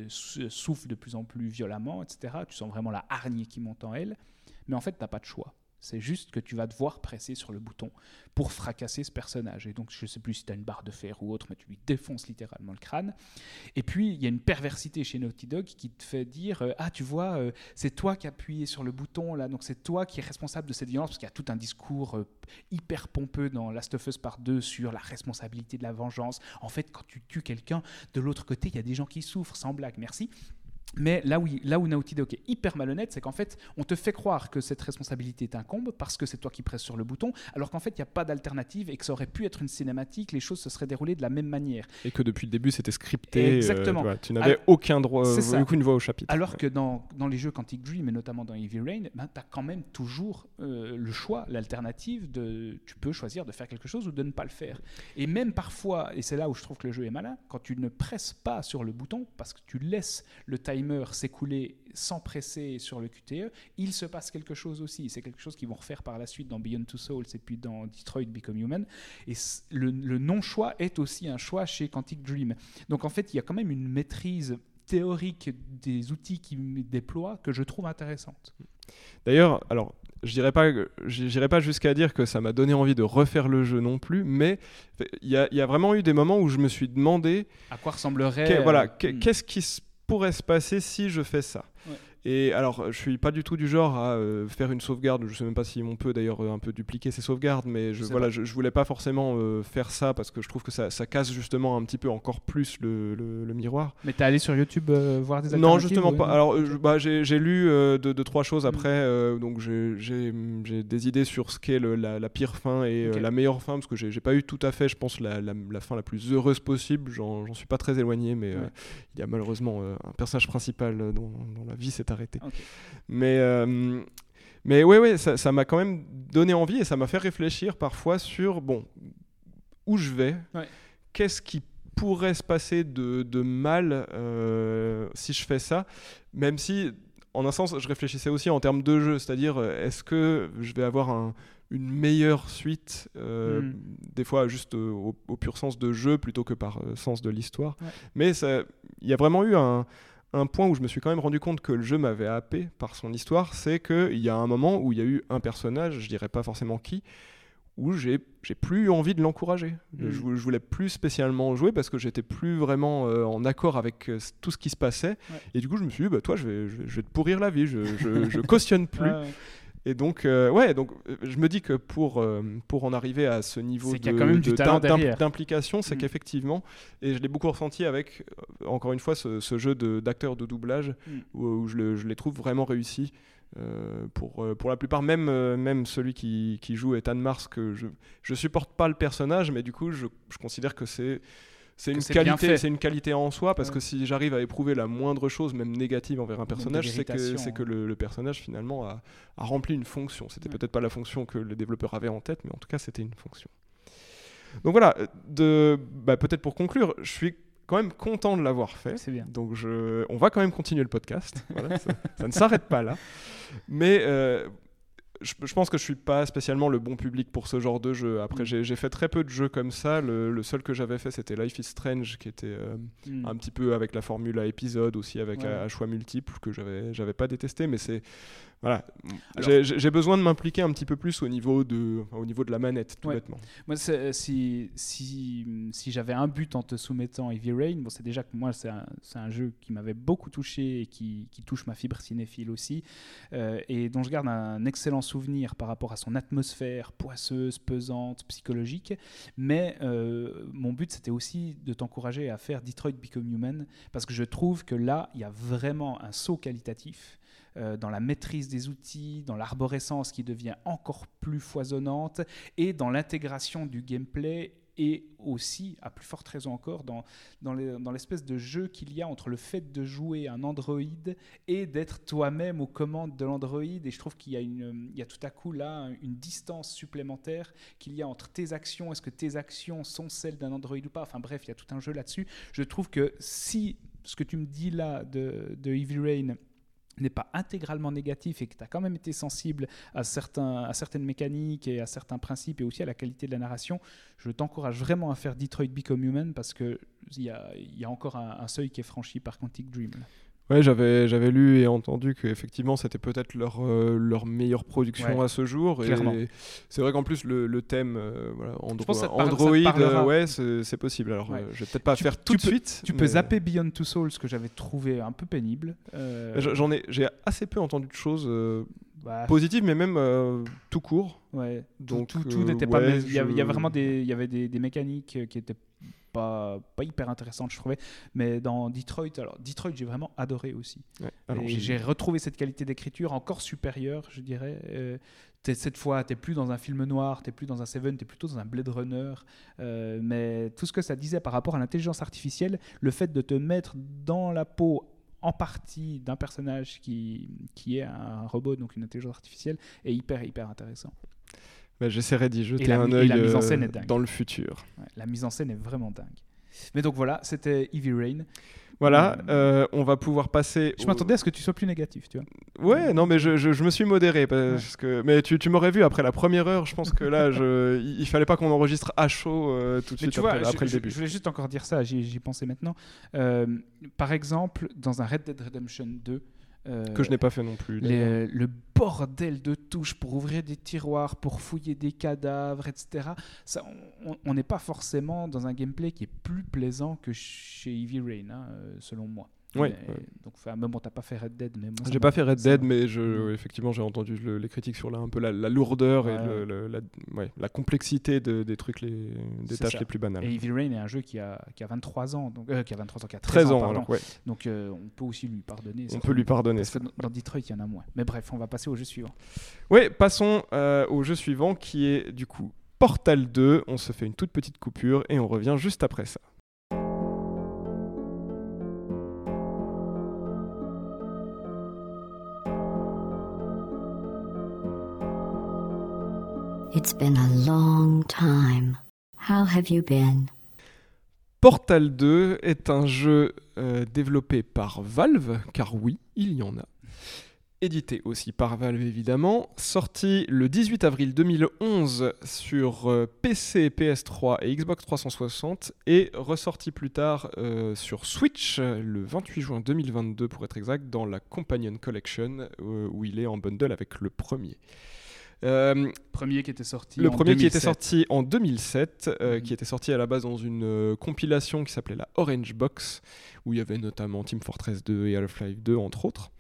souffle de plus en plus violemment, etc. Tu sens vraiment la hargne qui monte en elle, mais en fait, tu n'as pas de choix. C'est juste que tu vas devoir presser sur le bouton pour fracasser ce personnage. Et donc, je ne sais plus si tu as une barre de fer ou autre, mais tu lui défonces littéralement le crâne. Et puis, il y a une perversité chez Naughty Dog qui te fait dire euh, Ah, tu vois, euh, c'est toi qui as appuyé sur le bouton, là, donc c'est toi qui es responsable de cette violence, parce qu'il y a tout un discours euh, hyper pompeux dans Last of Us Part 2 sur la responsabilité de la vengeance. En fait, quand tu tues quelqu'un, de l'autre côté, il y a des gens qui souffrent, sans blague, merci. Mais là où, là où Naughty Dog est hyper malhonnête, c'est qu'en fait, on te fait croire que cette responsabilité t'incombe parce que c'est toi qui presses sur le bouton, alors qu'en fait, il n'y a pas d'alternative et que ça aurait pu être une cinématique, les choses se seraient déroulées de la même manière. Et que depuis le début, c'était scripté. euh, Exactement. tu vois, tu n'avais Alors- aucun droit, C'est ça. aucune voix au chapitre. Alors que dans, dans les jeux Quantic Dream et notamment dans Heavy Rain, ben, tu as quand même toujours euh, le choix, l'alternative de tu peux choisir de faire quelque chose ou de ne pas le faire. Et même parfois, et c'est là où je trouve que le jeu est malin, quand tu ne presses pas sur le bouton parce que tu laisses le timer s'écouler sans presser sur le QTE, il se passe quelque chose aussi. C'est quelque chose qu'ils vont refaire par la suite dans Beyond Two Souls et puis dans Detroit Become Human. Et le, le non-choix est aussi un choix chez Quantic Dream. Donc en fait, il y a quand même une maîtrise théorique des outils qu'ils déploient que je trouve intéressante. D'ailleurs, alors, je dirais pas, j'irai pas jusqu'à dire que ça m'a donné envie de refaire le jeu non plus, mais il y, a- il y a vraiment eu des moments où je me suis demandé, À quoi ressemblerait voilà, euh, hmm. qu'est-ce qui se- pourrait se passer si je fais ça? Et alors, je suis pas du tout du genre à euh, faire une sauvegarde. Je sais même pas si on peut d'ailleurs euh, un peu dupliquer ces sauvegardes, mais je, voilà, je, je voulais pas forcément euh, faire ça parce que je trouve que ça, ça casse justement un petit peu encore plus le, le- le miroir. Mais t'es allé sur YouTube euh, voir des Non, justement ou- pas. Alors, bah, j'ai lu deux, deux, trois choses Mm. après, donc j'ai- des idées sur ce qu'est la, la pire fin et la meilleure fin, parce que j'ai pas eu tout à fait, je pense, la, la- la fin la plus heureuse possible. J'en suis pas très éloigné, mais Ouais. il y a malheureusement un personnage principal dont, dont la vie s'est arrêtée. Ok. Mais, euh, mais ouais, ouais, ça m'a quand même donné envie et ça m'a fait réfléchir parfois sur, bon, où je vais, Ouais. qu'est-ce qui pourrait se passer de, de mal euh, si je fais ça, même si, en un sens, je réfléchissais aussi en termes de jeu, c'est-à-dire, euh, est-ce que je vais avoir un- une meilleure suite, euh, Mm. des fois juste euh, au, au pur sens de jeu plutôt que par euh, sens de l'histoire. Ouais. Mais il y a vraiment eu un, un point où je me suis quand même rendu compte que le jeu m'avait happé par son histoire, c'est qu'il y a un moment où il y a eu un personnage, je dirais pas forcément qui, où j'ai plus eu envie de l'encourager. Mm. Je, vou- je voulais plus spécialement jouer parce que j'étais plus vraiment euh, en accord avec euh, tout ce qui se passait. Ouais. Et du coup, je me suis dit, bah, toi, je vais, je, vais- te pourrir la vie, je, je, je cautionne [laughs] plus. Ouais. Et donc, euh, ouais, donc euh, je me dis que pour, euh, pour en arriver à ce niveau de- de- d'implication, c'est Mm. qu'effectivement, et je l'ai beaucoup ressenti avec, encore une fois, ce, ce jeu de- d'acteurs de, doublage, Mm. où, où je, le- je les trouve vraiment réussis. Euh, pour, pour la plupart, même, même celui qui, qui joue Ethan Mars, que je, je supporte pas le personnage, mais du coup, je, je considère que c'est. C'est une, qualité, c'est une qualité en soi parce Ouais. que si j'arrive à éprouver la moindre chose, même négative envers un personnage, c'est que, c'est que le, le personnage finalement a, a rempli une fonction. C'était Ouais. peut-être pas la fonction que le développeur avait en tête, mais en tout cas c'était une fonction. Donc voilà, de, bah, peut-être pour conclure, je suis quand même content de l'avoir fait. C'est bien. Donc je, on va quand même continuer le podcast. Voilà, ça, ça ne s'arrête pas là. Mais euh, je, je pense que je suis pas spécialement le bon public pour ce genre de jeu. Après, Mm. j'ai fait très peu de jeux comme ça. Le, le seul que j'avais fait, c'était Life is Strange, qui était euh, Hmm. un petit peu avec la formule à épisode, aussi avec Ouais. à, à choix multiples, que j'avais pas détesté. Mais c'est. Voilà. Alors- J'ai- besoin de m'impliquer un petit peu plus au niveau de, enfin, au niveau de la manette, tout Ouais. bêtement. Moi, c'est- si, si, si j'avais un but en te soumettant Heavy Rain, bon, c'est déjà que moi, c'est un, un jeu qui m'avait beaucoup touché et qui, qui touche ma fibre cinéphile aussi, euh, et dont je garde un excellent souvenir par rapport à son atmosphère poisseuse, pesante, psychologique. Mais euh, mon but, c'était aussi de t'encourager à faire Detroit Become Human, parce que je trouve que là, il y a vraiment un saut qualitatif euh, dans la maîtrise des outils, dans l'arborescence qui devient encore plus foisonnante, et dans l'intégration du gameplay et aussi, à plus forte raison encore, dans, dans les- dans l'espèce de jeu qu'il y a entre le fait de jouer un Android et d'être toi-même aux commandes de l'Android. Et je trouve qu'il y, a y a tout à coup là une distance supplémentaire qu'il y a entre tes actions. Est-ce que tes actions sont celles d'un Android ou pas Enfin bref, il y a tout un jeu là-dessus. Je trouve que si ce que tu me dis là de, de Heavy Rain n'est pas intégralement négatif et que tu as quand même été sensible à, certains, à certaines mécaniques et à certains principes et aussi à la qualité de la narration, je t'encourage vraiment à faire Detroit Become Human parce qu'il y a, y a encore un, un seuil qui est franchi par Quantic Dream. Ouais, j'avais j'avais lu et entendu qu'effectivement c'était peut-être leur, euh, leur meilleure production Ouais, à ce jour. clairement. Et c'est vrai qu'en plus le, le thème euh, voilà, Andro- Android, euh, ouais, c'est possible. Alors Ouais. euh, je vais peut-être pas Tu- faire tout de suite. Tu peux zapper Beyond Two Souls que j'avais trouvé un peu pénible. J'en ai, j'ai assez peu entendu de choses bah, positives, mais même tout court. ouais, Donc, tout, tout n'était pas. Il y, a je- vraiment des, il y avait des, des mécaniques qui étaient pas, pas hyper intéressantes, je trouvais. Mais dans Detroit, alors Detroit, j'ai vraiment adoré aussi. Ouais. J'ai- retrouvé cette qualité d'écriture encore supérieure, je dirais. Euh, t'es- cette fois, tu n'es plus dans un film noir, tu n'es plus dans un Seven, tu es plutôt dans un Blade Runner. Euh, mais tout ce que ça disait par rapport à l'intelligence artificielle, le fait de te mettre dans la peau en partie d'un personnage qui, qui est un robot, donc une intelligence artificielle, est hyper, hyper intéressant. Bah, j'essaierai d'y jeter la un œil la mise en euh, scène est dingue. dans le futur. Ouais, la mise en scène est vraiment dingue. Mais donc voilà, c'était Heavy Rain. Voilà, Mm. euh, on va pouvoir passer. Je au- m'attendais à ce que tu sois plus négatif, tu vois. Ouais, non, mais je, je- je me suis modéré parce que. Mais tu, tu m'aurais vu après la première heure. Je pense que là, je, il, fallait pas qu'on enregistre à chaud euh, tout de Mais suite tu vois, après, je, le début. je voulais juste encore dire ça, j'y j'y pensais maintenant. Euh, par exemple, dans un Red Dead Redemption 2, euh, que je n'ai pas fait non plus. les- le bordel de touches pour ouvrir des tiroirs, pour fouiller des cadavres, etc. Ça, on- on n'est pas forcément dans un gameplay qui est plus plaisant que chez Heavy Rain, hein, euh, selon moi. Ouais. Donc, enfin, mais bon, t'as pas fait Red Dead, mais moi, J'ai pas fait Red Dead, m'a- mais je, Mm. effectivement, j'ai entendu le- les critiques sur la, un peu la, la lourdeur et le- le- la, ouais, la complexité de- des trucs, les, des tâches ça. les plus banales. Et Heavy Rain est un jeu qui a, qui a 23 ans, donc, euh, qui a 23 ans, qui a 13 ans, alors, ouais. Donc euh, on peut aussi lui pardonner. On peut lui pardonner Parce que dans- Detroit, il y en a moins. Mais bref, on va passer au jeu suivant. Ouais, passons euh, au jeu suivant qui est du coup Portal 2. On se fait une toute petite coupure et on revient juste après ça. It's been a long time. How have you been? Portal 2 est un jeu euh, développé par Valve, car oui, il y en a. Édité aussi par Valve évidemment, sorti le 18 avril 2011 sur euh, PC, PS3 et Xbox 360 et ressorti plus tard euh, sur Switch le 28 juin 2022 pour être exact dans la Companion Collection où il est en bundle avec le premier. Euh, Premier qui était sorti. le en premier qui était 2007. sorti en 2007, euh, Mhm. qui était sorti à la base dans une euh, compilation qui s'appelait la Orange Box, où il y avait notamment Team Fortress 2 et Half-Life 2, entre autres.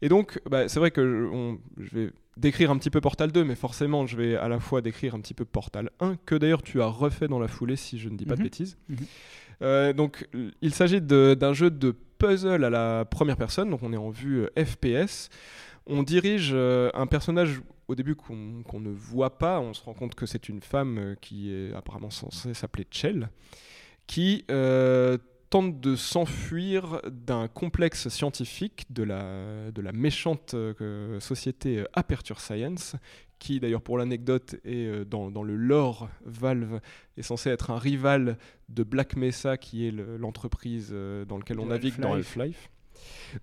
Et donc, bah, c'est vrai que je, on- je vais décrire un petit peu Portal 2, mais forcément, je vais à la fois décrire un petit peu Portal 1, que d'ailleurs tu as refait dans la foulée, si je ne dis pas de Mhm. bêtises. Mhm. Euh, donc, il s'agit d'un jeu de puzzle à la première personne, donc on est en vue euh, FPS. On dirige euh, un personnage au début qu'on ne voit pas, on se rend compte que c'est une femme euh, qui est apparemment censée s'appeler Chell, qui euh, tente de s'enfuir d'un complexe scientifique de la, de la méchante euh, société Aperture Science, qui d'ailleurs pour l'anecdote est dans, dans le lore Valve est censé être un rival de Black Mesa qui est le- l'entreprise dans laquelle on navigue dans Half-Life.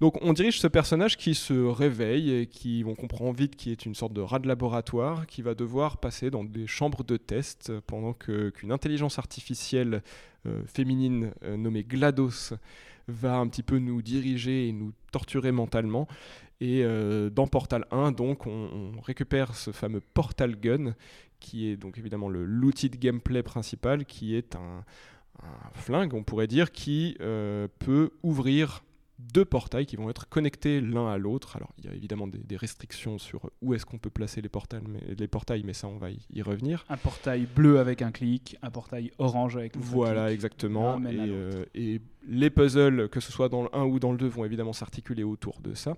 Donc on dirige ce personnage qui se réveille et qui, on comprend vite, qui est une sorte de rat de laboratoire, qui va devoir passer dans des chambres de test pendant qu'une intelligence artificielle euh, féminine euh, nommée GLaDOS va un petit peu nous diriger et nous torturer mentalement. Et euh, dans Portal 1, donc, on, récupère ce fameux Portal Gun, qui est donc évidemment l'outil de gameplay principal, qui est un, flingue, on pourrait dire, qui peut ouvrir deux portails qui vont être connectés l'un à l'autre. Alors, il y a évidemment des, des restrictions sur où est-ce qu'on peut placer les portails, mais, les portails, mais ça, on va y, y revenir. Un portail bleu avec un clic, un portail orange avec un Voilà, clic. exactement. l'un mène à Et, euh, et les puzzles, que ce soit dans le 1 ou dans le 2, vont évidemment s'articuler autour de ça.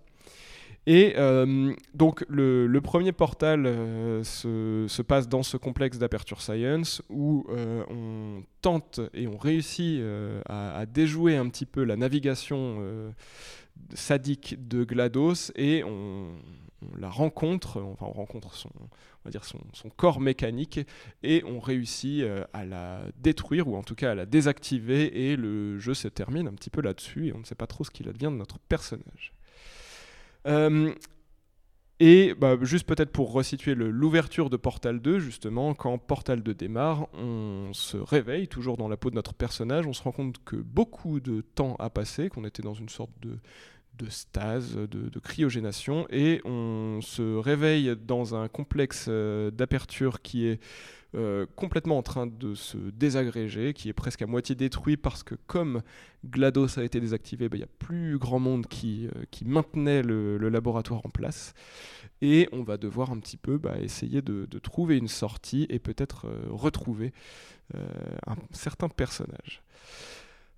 Et euh, donc le, premier portal euh, se, se passe dans ce complexe d'Aperture Science où euh, on tente et on réussit à, déjouer un petit peu la navigation sadique de GLaDOS et on, la rencontre, enfin on rencontre son, on va dire son, corps mécanique et on réussit à la détruire ou en tout cas à la désactiver et le jeu se termine un petit peu là-dessus et on ne sait pas trop ce qu'il advient de notre personnage. Euh, et bah, juste peut-être pour resituer l'ouverture de Portal 2, justement, quand Portal 2 démarre, on se réveille toujours dans la peau de notre personnage, on se rend compte que beaucoup de temps a passé, qu'on était dans une sorte de, de stase, de, de cryogénation, et on se réveille dans un complexe euh, d'aperture qui est euh, complètement en train de se désagréger, qui est presque à moitié détruit parce que comme GLaDOS a été désactivé, bah, il n'y a plus grand monde qui, euh, maintenait le, laboratoire en place. Et on va devoir un petit peu bah, essayer de, trouver une sortie et peut-être euh, retrouver un certain personnage.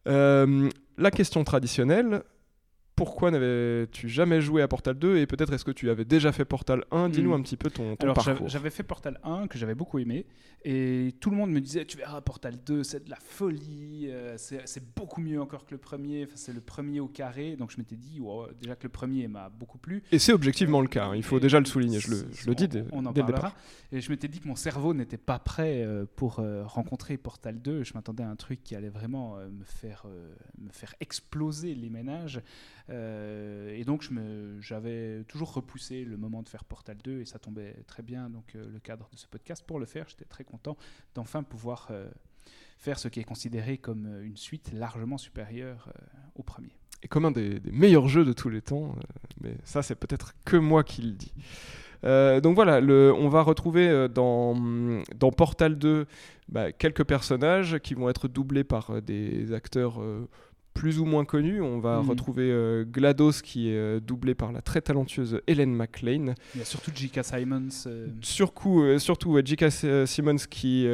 La question traditionnelle, pourquoi n'avais-tu jamais joué à Portal 2 et peut-être est-ce que tu avais déjà fait Portal 1 Dis-nous Hmm. un petit peu ton, ton Alors j'avais- parcours. j'avais fait Portal 1 que j'avais beaucoup aimé et tout le monde me disait tu verras Portal 2 c'est de la folie, euh, c'est beaucoup mieux encore que le premier, Enfin, c'est le premier au carré donc je m'étais dit wow, déjà que le premier m'a beaucoup plu. Et c'est objectivement le cas, hein, il faut Et déjà le souligner, je le, c- je le dis dès, on en dès le départ. Et je m'étais dit que mon cerveau n'était pas prêt euh, pour euh, rencontrer Portal 2. Je m'attendais à un truc qui allait vraiment me, faire, me faire exploser les ménages. Euh, et donc j'avais toujours repoussé le moment de faire Portal 2 et ça tombait très bien. Donc euh, le cadre de ce podcast pour le faire, j'étais très content d'enfin pouvoir euh, faire ce qui est considéré comme une suite largement supérieure au premier. Et comme un des, meilleurs jeux de tous les temps, mais ça c'est peut-être que moi qui le dis. Donc voilà, on va retrouver dans, Portal 2 bah, quelques personnages qui vont être doublés par des acteurs plus ou moins connus. On va Mhm. retrouver euh, GLaDOS qui est euh, doublé par la très talentueuse Helen McLean. Il y a surtout J.K. Simons. euh, Surtout, euh, surtout ouais, J.K. S- Simmons qui,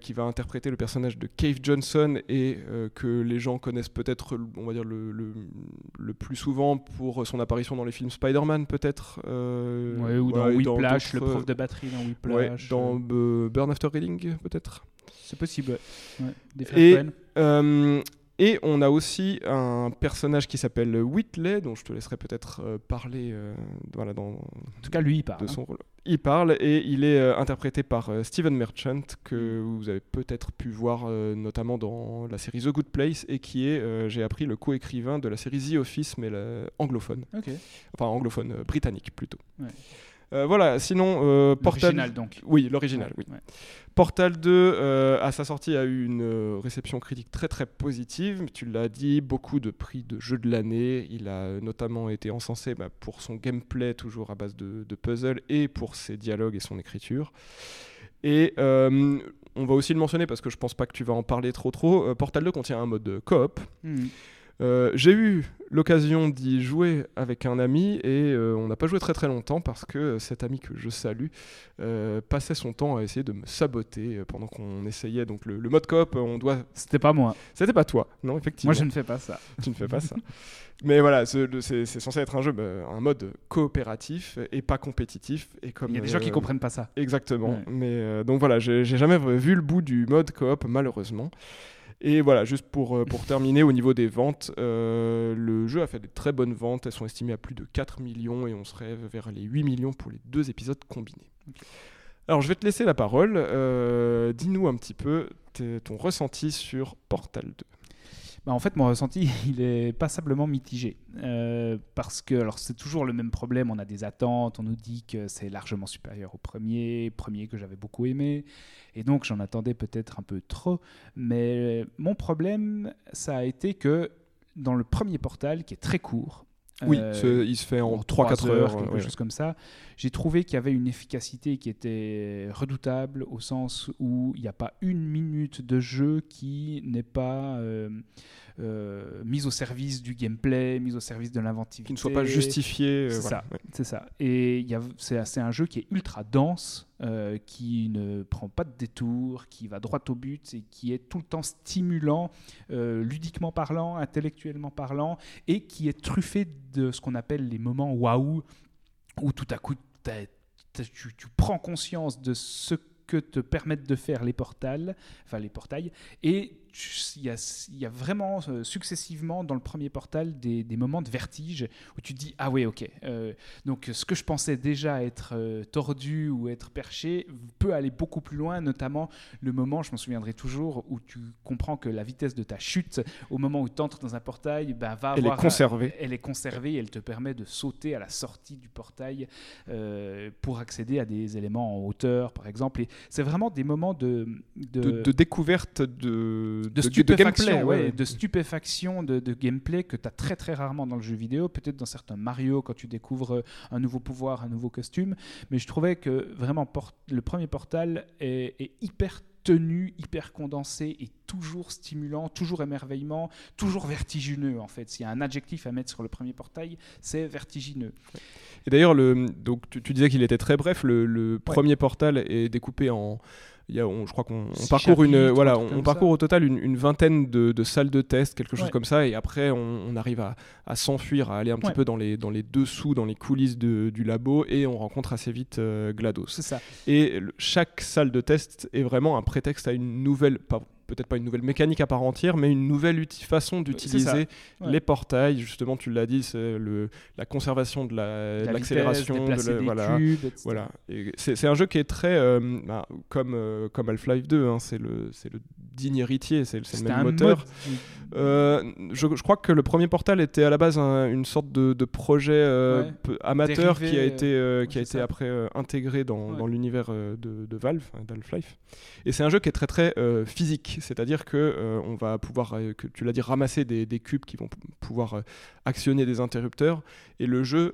qui va interpréter le personnage de Cave Johnson et que les gens connaissent peut-être, on va dire, le, le, le plus souvent pour son apparition dans les films Spider-Man, peut-être. ouais, ou dans et Whiplash, le prof de batterie dans Whiplash. ouais, dans Burn After Reading, peut-être. C'est possible, ouais. Ouais, Des Et- Flashpoints. Euh, et on a aussi un personnage qui s'appelle Whitley, dont je te laisserai peut-être euh, parler euh, voilà, dans, En tout cas, lui, il parle. de hein. son rôle. Il parle et il est euh, interprété par Steven Merchant, que vous avez peut-être pu voir notamment dans la série The Good Place et qui est, j'ai appris, le co-écrivain de la série The Office, mais la- anglophone. Ok. Enfin, anglophone, britannique plutôt. Ouais. Euh, voilà, sinon, euh, Portal. L'original, donc. Oui, l'original, oui. Ouais. Portal 2, euh, à sa sortie, a eu une euh, réception critique très très positive. Tu l'as dit, beaucoup de prix de jeu de l'année. Il a notamment été encensé bah, pour son gameplay, toujours à base de, de puzzles, et pour ses dialogues et son écriture. Et euh, on va aussi le mentionner parce que je pense pas que tu vas en parler trop trop. Portal 2 contient un mode coop. Mhm. Euh, J'ai eu l'occasion d'y jouer avec un ami et euh, on n'a pas joué très très longtemps parce que cet ami que je salue euh, passait son temps à essayer de me saboter pendant qu'on essayait. Donc le, le mode coop, on doit. C'était pas moi. C'était pas toi, non effectivement. Moi, je ne fais pas ça. Tu ne fais pas ça. Mais voilà, c'est censé être un jeu, bah, un mode coopératif et pas compétitif. Et comme Il y a des gens qui comprennent pas ça. Exactement. Ouais. Mais donc voilà, j'ai jamais vu le bout du mode coop malheureusement. Et voilà, juste pour, euh, pour terminer au niveau des ventes, euh, le jeu a fait des très bonnes ventes. Elles sont estimées à plus de 4 millions et on serait vers les 8 millions pour les deux épisodes combinés. Alors je vais te laisser la parole. Euh, Dis-nous un petit peu ton ressenti sur Portal 2. Bah, en fait, mon ressenti, [laughs] il est passablement mitigé. Euh, parce que, alors, c'est toujours le même problème. On a des attentes, on nous dit que c'est largement supérieur au premier, premier que j'avais beaucoup aimé. Et donc, j'en attendais peut-être un peu trop. Mais mon problème, ça a été que dans le premier portal, qui est très court, Oui, euh, il se fait en trois 3-4 heures. quelque ouais. chose comme ça. J'ai trouvé qu'il y avait une efficacité qui était redoutable au sens où il n'y a pas une minute de jeu qui n'est pas euh, euh, mise au service du gameplay, mise au service de l'inventivité. Qui ne soit pas justifié. euh, C'est voilà, ça. ouais. C'est ça. Et il y a- c'est un jeu qui est ultra dense, euh, qui ne prend pas de détour, qui va droit au but et qui est tout le temps stimulant, euh, ludiquement parlant, intellectuellement parlant, et qui est truffé de ce qu'on appelle les moments waouh, où tout à coup tu, tu prends conscience de ce que te permettent de faire les portals, enfin les portails, et il y a, il y a vraiment euh, successivement dans le premier portal des, des moments de vertige où tu te dis ah ouais ok euh, donc ce que je pensais déjà être euh, tordu ou être perché peut aller beaucoup plus loin notamment le moment je m'en souviendrai toujours où tu comprends que la vitesse de ta chute au moment où tu entres dans un portail ben, va Elle est avoir conservée. elle est conservée et elle te permet de sauter à la sortie du portail pour accéder à des éléments en hauteur par exemple et c'est vraiment des moments de, de, De, de découverte de, de stupéfaction, gameplay, ouais, ouais. de stupéfaction de, de gameplay que tu as très très rarement dans le jeu vidéo, peut-être dans certains Mario quand tu découvres un nouveau pouvoir, un nouveau costume, mais je trouvais que vraiment le premier portal est, est hyper tenu, hyper condensé et toujours stimulant, toujours émerveillement, toujours vertigineux en fait. S'il y a un adjectif à mettre sur le premier portail, c'est vertigineux. Et d'ailleurs, donc tu, tu disais qu'il était très bref. Le, le premier portal est découpé en. Y a, on- je crois qu'on parcourt une, voilà, on, parcourt ça. au total une, une vingtaine de, de salles de test, quelque chose Ouais. comme ça, et après on, on arrive à, à s'enfuir, à aller un petit Ouais. peu dans les, dans les dessous, dans les coulisses de- du labo, et on rencontre assez vite euh, GLaDOS. C'est ça. Et le- chaque salle de test est vraiment un prétexte à une nouvelle, pas- peut-être pas une nouvelle mécanique à part entière, mais une nouvelle façon d'utiliser ouais. les portails. Justement, tu l'as dit, c'est le- la conservation de la- de La l'accélération. de la- des voilà. cubes, etc. Voilà. C'est un jeu qui est très, euh, bah, comme, euh, comme Half-Life 2, hein, c'est le, c'est le digne héritier, c'est le même moteur. mode Euh, je, je crois que le premier portal était à la base un- une sorte de, de projet euh, Ouais. amateur Dérivé, qui a été, qui a été ça. après intégré dans, Ouais. dans l'univers de, de Valve, hein, d'Half-Life. Et c'est un jeu qui est très très euh, c'est-à-dire que euh, on va pouvoir, euh, que tu l'as dit, ramasser des, des cubes qui vont pouvoir euh, actionner des interrupteurs. Et le jeu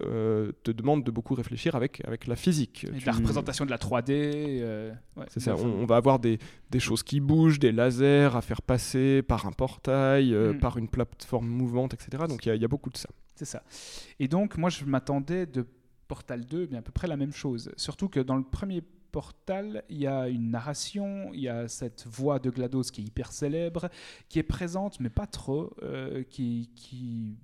te demande de beaucoup réfléchir avec, avec la physique. et de Tu- la représentation de la 3D. euh, ouais. c'est ça, on, on va avoir des, des choses qui bougent, des lasers à faire passer par un portail, Mm. par une plateforme mouvante, etc. Donc il y, a- il y a beaucoup de ça. C'est ça. Et donc, moi, je m'attendais de Portal 2, mais à peu près la même chose. Surtout que dans le premier Portal, il y a une narration, il y a cette voix de GLaDOS qui est hyper célèbre, qui est présente, mais pas trop, euh, qui... qui...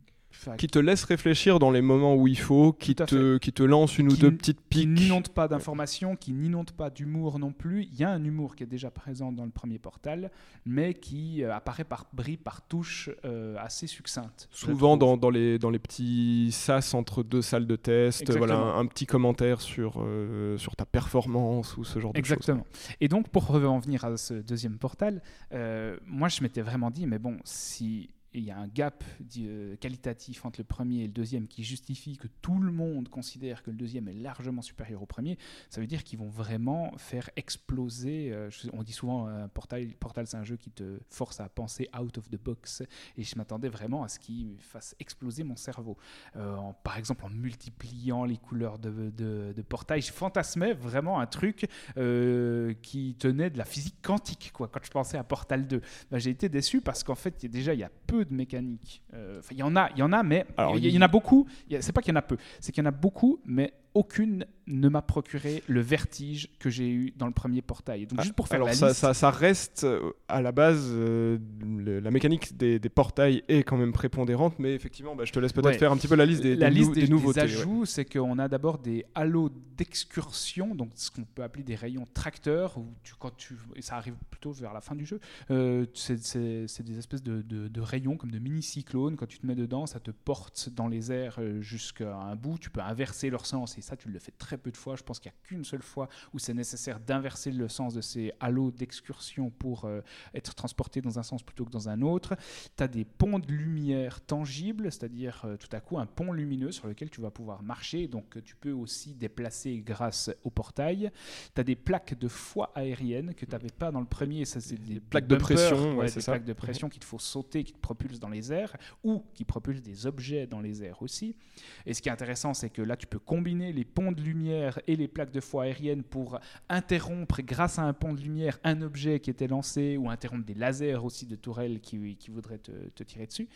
Qui te laisse réfléchir dans les moments où il faut, qui, te, qui te lance une ou Qui- deux petites qui piques. n'inonde pas d'informations, qui n'inonde pas d'humour non plus. Il y a un humour qui est déjà présent dans le premier portal, mais qui euh, apparaît par bribes, par touches euh, assez succinctes. je Souvent dans, dans les, dans les petits sas entre deux salles de test, voilà, Exactement. un, un petit commentaire sur, euh, sur ta performance ou ce genre de choses. Exactement. Et donc, pour revenir à ce deuxième portal, euh, moi, je m'étais vraiment dit, mais bon, si il y a un gap euh, qualitatif entre le premier et le deuxième qui justifie que tout le monde considère que le deuxième est largement supérieur au premier, ça veut dire qu'ils vont vraiment faire exploser. euh, on dit souvent un portal, portal c'est un jeu qui te force à penser out of the box, et je m'attendais vraiment à ce qu'il fasse exploser mon cerveau. Euh, par exemple, en multipliant les couleurs de, de, de portail, je fantasmais vraiment un truc euh, qui tenait de la physique quantique. Quoi. Quand je pensais à Portal 2, Ben, j'ai été déçu parce qu'en fait, déjà, il y a peu de mécanique. Euh, il y en a, il y en a, mais il y, y en a beaucoup. C'est pas qu'il y en a peu, c'est qu'il y en a beaucoup, mais aucune ne m'a procuré le vertige que j'ai eu dans le premier portail. Donc, Ah, juste pour faire Alors la ça, liste, ça, ça reste euh, à la base, euh, le- la mécanique des, des portails est quand même prépondérante, mais effectivement, bah, je te laisse peut-être Ouais. faire un petit peu la liste des, la des liste nou- des, nouveautés. ouais. ajouts, c'est qu'on a d'abord des halos d'excursion, donc ce qu'on peut appeler des rayons tracteurs, où tu, quand tu, et ça arrive plutôt vers la fin du jeu, euh, c'est des espèces de, de- de rayons comme de mini-cyclones. Quand tu te mets dedans, ça te porte dans les airs jusqu'à un bout. Tu peux inverser leur sens, et ça, tu le fais très très peu de fois. Je pense qu'il n'y a qu'une seule fois où c'est nécessaire d'inverser le sens de ces halos d'excursion pour euh, être transporté dans un sens plutôt que dans un autre. Tu as des ponts de lumière tangibles, c'est-à-dire euh, tout à coup un pont lumineux sur lequel tu vas pouvoir marcher. Donc tu peux aussi déplacer grâce au portail. Tu as des plaques de foi aérienne que tu n'avais pas dans le premier. Ça, c'est des, plaques de pression, ouais, des plaques de pression qu'il te faut sauter, qui te propulsent dans les airs ou qui propulsent des objets dans les airs aussi. Et ce qui est intéressant, c'est que là, tu peux combiner les ponts de lumière et les plaques de foi aérienne pour interrompre, grâce à un pont de lumière, un objet qui était lancé ou interrompre des lasers aussi de tourelles qui, qui voudraient te, tirer dessus.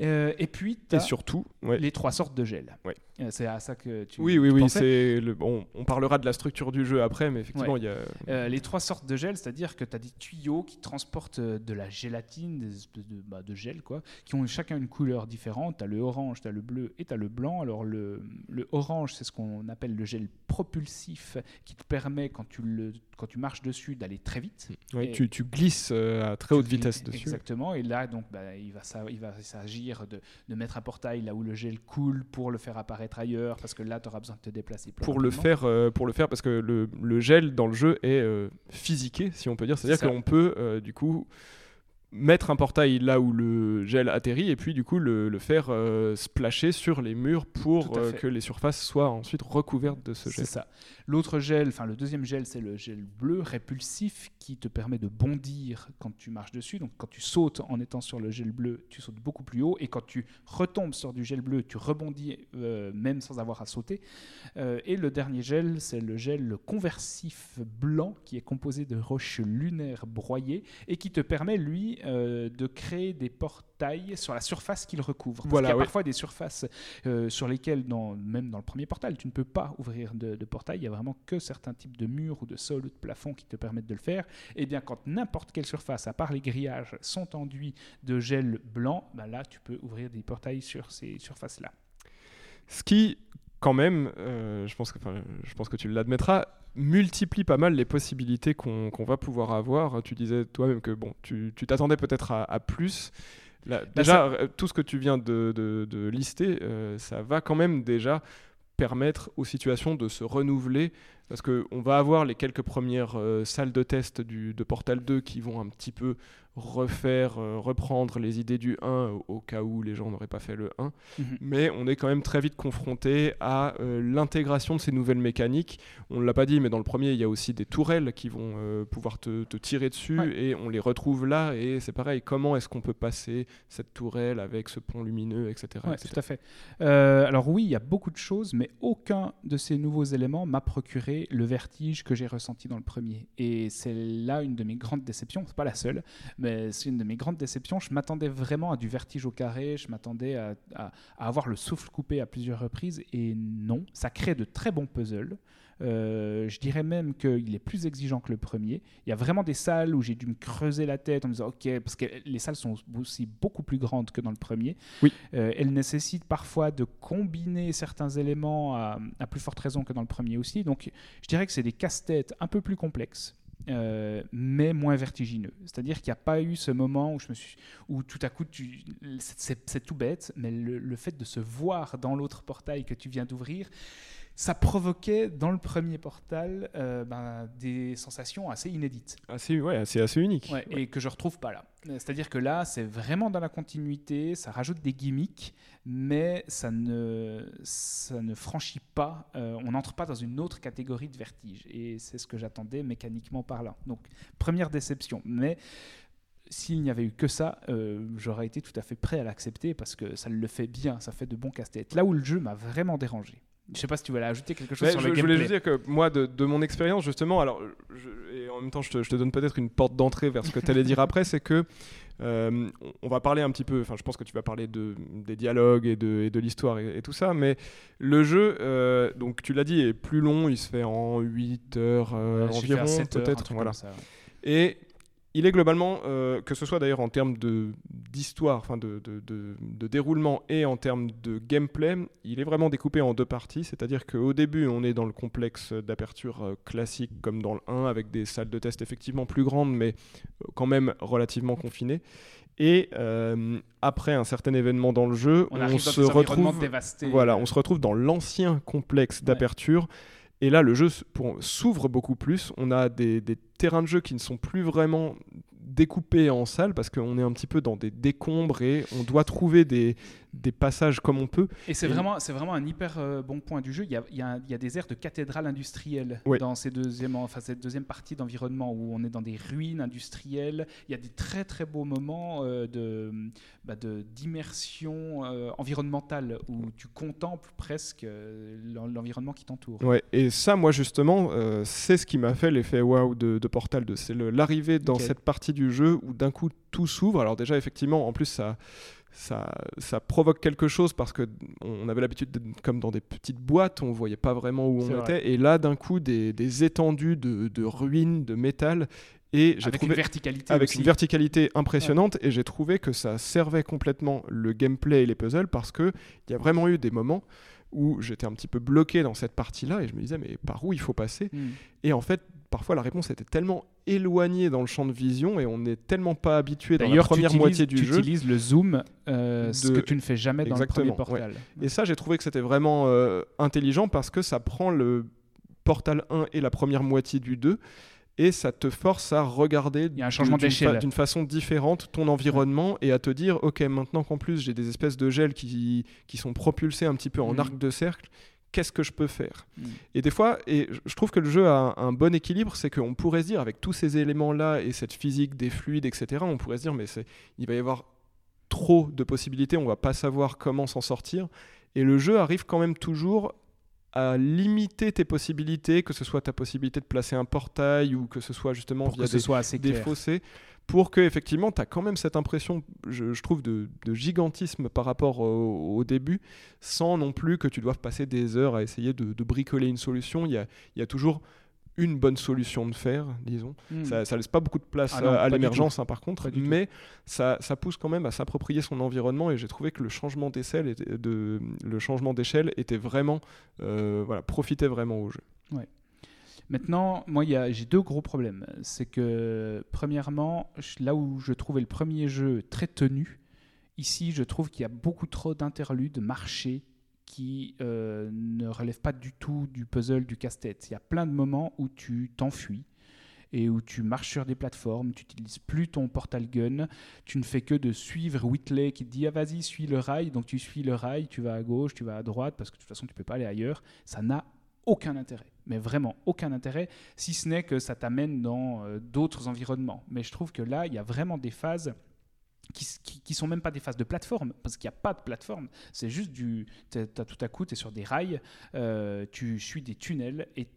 Euh, et puis, tu as surtout les trois sortes de gel. Ouais. Euh, c'est à ça que tu Oui, oui, oui. C'est le... bon, on parlera de la structure du jeu après, mais effectivement, il y a. Euh, les trois sortes de gel, c'est-à-dire que tu as des tuyaux qui transportent de la gélatine, des espèces de, bah, de gel, quoi, qui ont chacun une couleur différente. Tu as le orange, tu as le bleu et tu as le blanc. Alors, le, le orange, c'est ce qu'on appelle le gel propulsif qui te permet, quand tu, le, quand tu marches dessus, d'aller très vite. Oui, tu, tu, glisses euh, à très haute vitesse dessus. Exactement. Et là, donc, bah, il va, il va s'agir de, de, mettre un portail là où le gel coule pour le faire apparaître ailleurs, parce que là, tu auras besoin de te déplacer. pour le faire, euh, pour le faire, parce que le, le, gel dans le jeu est euh, physiqué, si on peut dire. C'est-à-dire qu'on peut, du coup mettre un portail là où le gel atterrit et puis du coup le, faire euh, splasher sur les murs pour euh, que les surfaces soient ensuite recouvertes de ce gel. C'est ça. L'autre gel, enfin le deuxième gel, c'est le gel bleu répulsif qui te permet de bondir quand tu marches dessus. Donc quand tu sautes en étant sur le gel bleu, tu sautes beaucoup plus haut et quand tu retombes sur du gel bleu, tu rebondis euh, même sans avoir à sauter. et le dernier gel, c'est le gel conversif blanc qui est composé de roches lunaires broyées et qui te permet lui euh, de créer des portails sur la surface qu'il recouvre. Parce qu'il y a parfois des surfaces euh, sur lesquelles, dans, même dans le premier portail, tu ne peux pas ouvrir de, portail. Il y a vraiment que certains types de murs ou de sols ou de plafonds qui te permettent de le faire. Et eh bien, quand n'importe quelle surface, à part les grillages, sont enduits de gel blanc, ben là, tu peux ouvrir des portails sur ces surfaces-là. Ce qui, quand même, euh, je, pense que, je pense que tu l'admettras, multiplie pas mal les possibilités qu'on va pouvoir avoir. Tu disais toi-même que bon, tu t'attendais peut-être à, plus. Bah, déjà, euh, tout ce que tu viens de, de, lister, euh, ça va quand même déjà permettre aux situations de se renouveler parce qu'on va avoir les quelques premières euh, salles de test du, de Portal 2 qui vont un petit peu refaire, euh, reprendre les idées du 1 au, cas où les gens n'auraient pas fait le 1. Mhm. Mais on est quand même très vite confronté à euh, l'intégration de ces nouvelles mécaniques. On ne l'a pas dit, mais dans le premier, il y a aussi des tourelles qui vont pouvoir te, tirer dessus et on les retrouve là. Et c'est pareil, comment est-ce qu'on peut passer cette tourelle avec ce pont lumineux, etc. Tout à fait. alors oui, il y a beaucoup de choses, mais aucun de ces nouveaux éléments m'a procuré le vertige que j'ai ressenti dans le premier. Et c'est là une de mes grandes déceptions. C'est pas la seule, mais c'est une de mes grandes déceptions. Je m'attendais vraiment à du vertige au carré, je m'attendais à, avoir le souffle coupé à plusieurs reprises, et non, ça crée de très bons puzzles. Euh, je dirais même qu'il est plus exigeant que le premier. Il y a vraiment des salles où j'ai dû me creuser la tête en me disant ok, parce que les salles sont aussi beaucoup plus grandes que dans le premier. Oui. Euh, elles nécessitent parfois de combiner certains éléments à, à, plus forte raison que dans le premier aussi. Donc je dirais que c'est des casse-têtes un peu plus complexes. Euh, mais moins vertigineux. C'est-à-dire qu'il n'y a pas eu ce moment où, je me suis, où tout à coup, c'est tout bête, mais le, fait de se voir dans l'autre portail que tu viens d'ouvrir, ça provoquait dans le premier portal euh, ben, des sensations assez inédites. Assez, ouais, assez, assez uniques. Et que je retrouve pas là. C'est-à-dire que là, c'est vraiment dans la continuité, ça rajoute des gimmicks, mais ça ne, ça ne franchit pas, euh, on n'entre pas dans une autre catégorie de vertige. Et c'est ce que j'attendais mécaniquement par là. Donc, première déception. Mais s'il n'y avait eu que ça, euh, j'aurais été tout à fait prêt à l'accepter parce que ça le fait bien, ça fait de bons casse-têtes. Là où le jeu m'a vraiment dérangé, je sais pas si tu voulais ajouter quelque chose sur je, le gameplay. Je voulais juste dire que moi, de, de mon expérience, justement, alors, et en même temps, je te, je te donne peut-être une porte d'entrée vers ce que tu allais dire après, c'est que euh, on va parler un petit peu, enfin, je pense que tu vas parler de, des dialogues et de, et de l'histoire et, tout ça, mais le jeu, euh, donc tu l'as dit, est plus long, il se fait en 8 heures euh, environ, peut-être. Voilà. Et il est globalement, euh, que ce soit d'ailleurs en termes d'histoire, enfin de, de, déroulement et en termes de gameplay, il est vraiment découpé en deux parties. C'est-à-dire qu'au début, on est dans le complexe d'aperture euh, classique comme dans le 1, avec des salles de test effectivement plus grandes, mais euh, quand même relativement confinées. Et après un certain événement dans le jeu, on, se retrouve, voilà, on se retrouve dans l'ancien complexe d'aperture Et là, le jeu s'ouvre beaucoup plus. On a des terrains de jeu qui ne sont plus vraiment découpés en salles parce qu'on est un petit peu dans des décombres et on doit trouver des, des passages comme on peut. Et c'est vraiment, c'est vraiment un hyper euh, bon point du jeu. Il y a, il y a un- il y a des aires de cathédrale industrielle dans ces deuxième, enfin, cette deuxième partie d'environnement où on est dans des ruines industrielles. Il y a des très très beaux moments euh, de, bah, de- d'immersion euh, environnementale où tu contemples presque l'en- l'environnement qui t'entoure. Ouais, et ça, moi, justement, c'est ce qui m'a fait l'effet waouh de, de Portal 2. C'est l'arrivée dans cette partie du jeu où d'un coup tout s'ouvre. Alors, déjà, effectivement, en plus, ça. Ça, ça provoque quelque chose parce que on avait l'habitude comme dans des petites boîtes, on voyait pas vraiment où on vrai. était, et là d'un coup des, des étendues de, de ruines, de métal, et j'ai Avec trouvé une verticalité avec aussi. une verticalité impressionnante et j'ai trouvé que ça servait complètement le gameplay et les puzzles parce que il y a vraiment eu des moments où j'étais un petit peu bloqué dans cette partie-là et je me disais mais par où il faut passer? Hmm. et en fait parfois la réponse était tellement éloignée dans le champ de vision et on n'est tellement pas habitué dans la tu première moitié du tu jeu utilises le zoom, euh, ce que tu ne fais jamais dans le Exactement, premier portal. Et ça, j'ai trouvé que c'était vraiment euh, intelligent parce que ça prend le Portal 1 et la première moitié du 2 et ça te force à regarder d'une fa- façon différente ton environnement et à te dire, ok, maintenant qu'en plus j'ai des espèces de gels qui, qui sont propulsés un petit peu en Mhm. arc de cercle, qu'est-ce que je peux faire Mhm. Et des fois, et je- trouve que le jeu a un, un bon équilibre, c'est qu'on pourrait se dire, avec tous ces éléments-là et cette physique des fluides, etc., on pourrait se dire, mais il va y avoir trop de possibilités, on va pas savoir comment s'en sortir. Et le jeu arrive quand même toujours à limiter tes possibilités, que ce soit ta possibilité de placer un portail ou que ce soit justement pour via que ce des, soit assez des fossés, pour que effectivement tu as quand même cette impression, je, je trouve, de, de gigantisme par rapport au, au début, sans non plus que tu doives passer des heures à essayer de, de bricoler une solution. Il y a, y a toujours une bonne solution de faire, disons. Hmm. Ça, ça laisse pas beaucoup de place Ah non, à- l'émergence, hein, par contre, mais ça, ça pousse quand même à s'approprier son environnement et j'ai trouvé que le changement d'échelle de, le changement d'échelle était vraiment, euh, voilà, profitait vraiment au jeu. Maintenant, moi, j'ai deux gros problèmes. C'est que, premièrement, là où je trouvais le premier jeu très tenu, ici, je trouve qu'il y a beaucoup trop d'interludes, marchés, qui euh, ne relèvent pas du tout du puzzle, du casse-tête. Il y a plein de moments où tu t'enfuis et où tu marches sur des plateformes, tu n'utilises plus ton portal gun, tu ne fais que de suivre Whitley qui te dit ah, vas-y suis le rail, donc tu suis le rail, tu vas à gauche, tu vas à droite parce que de toute façon tu peux pas aller ailleurs. Ça n'a aucun intérêt, mais vraiment aucun intérêt, si ce n'est que ça t'amène dans euh, d'autres environnements. Mais je trouve que là il y a vraiment des phases qui, qui, qui sont même pas des phases de plateforme, parce qu'il n'y a pas de plateforme. C'est juste du. tout à coup, tu es sur des rails, euh, tu suis des tunnels, et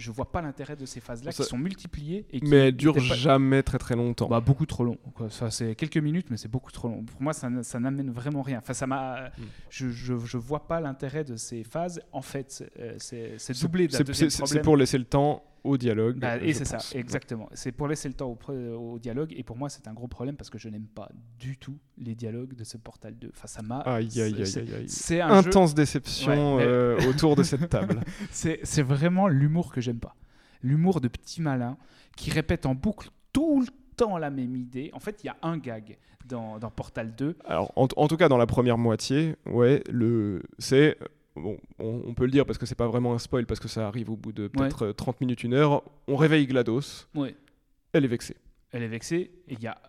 je vois pas l'intérêt de ces phases-là qui sont multipliées. Et qui Mais elle dure étaient pas- jamais très très longtemps. bah, beaucoup trop long. quoi. Ça, c'est quelques minutes, mais c'est beaucoup trop long. Pour moi, ça, ça n'amène vraiment rien. Enfin, ça m'a. Mm. Je, je, je vois pas l'intérêt de ces phases. En fait, euh, c'est doublé c'est- pour laisser le temps au dialogue. Bah, et c'est ça, exactement. C'est pour laisser le temps au, dialogue. Et pour moi, c'est un gros problème parce que je n'aime pas du tout les dialogues de ce Portal 2. Enfin, ça m'a. Aïe, aïe, aïe, c'est- jeu. Intense déception Ouais, mais- euh, autour de cette table. [laughs] C'est c'est vraiment l'humour que j'aime pas. L'humour de petit malin qui répète en boucle tout le temps la même idée. En fait, il y a un gag dans, dans Portal 2. Alors, en, en tout cas, dans la première moitié, ouais, le, c'est. Bon, on, on peut le dire parce que c'est pas vraiment un spoil, parce que ça arrive au bout de peut-être euh, 30 minutes, une heure. On réveille GLaDOS, Ouais. elle est vexée. Elle est vexée. Et il y a,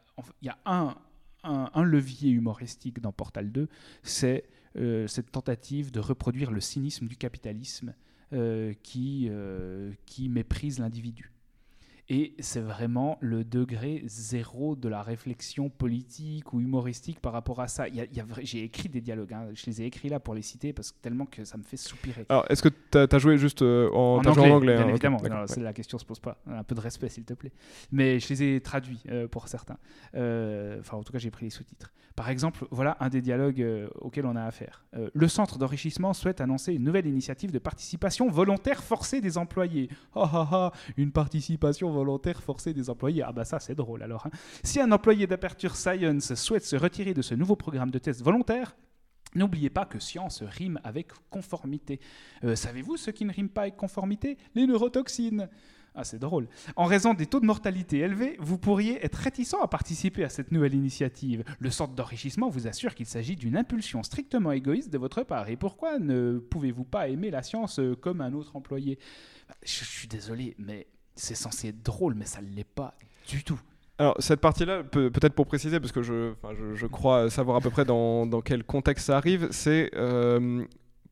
y un, un, un levier humoristique dans Portal 2, c'est euh, cette tentative de reproduire le cynisme du capitalisme euh, qui, euh, qui méprise l'individu. Et c'est vraiment le degré zéro de la réflexion politique ou humoristique par rapport à ça. Il y a- il y a vra- J'ai écrit des dialogues, hein. je les ai écrits là pour les citer parce que tellement que ça me fait soupirer. Alors, est-ce que tu as, joué juste euh, en, En joué anglais, en anglais bien hein, ok, évidemment. d'accord, Non, ouais. c'est- La question se pose pas. Un peu de respect, s'il te plaît. Mais je les ai traduits euh, pour certains. Euh, Enfin, en tout cas, j'ai pris les sous-titres. Par exemple, voilà un des dialogues auxquels on a affaire. Le centre d'enrichissement souhaite annoncer une nouvelle initiative de participation volontaire forcée des employés. Ah ah ah, une participation volontaire forcée des employés. Ah bah ça, c'est drôle alors. hein. Si un employé d'Aperture Science souhaite se retirer de ce nouveau programme de test volontaire, N'oubliez pas que science rime avec conformité. Euh, Savez-vous ce qui ne rime pas avec conformité? Les neurotoxines. Ah, c'est drôle. En raison des taux de mortalité élevés, vous pourriez être réticent à participer à cette nouvelle initiative. Le centre d'enrichissement vous assure qu'il s'agit d'une impulsion strictement égoïste de votre part. Et pourquoi ne pouvez-vous pas aimer la science euh, comme un autre employé? Bah, je suis désolé, mais c'est censé être drôle, mais ça ne l'est pas du tout. Alors, cette partie-là, peut- peut-être pour préciser, parce que je, enfin, je, je crois savoir à peu près dans, dans quel contexte ça arrive, c'est euh,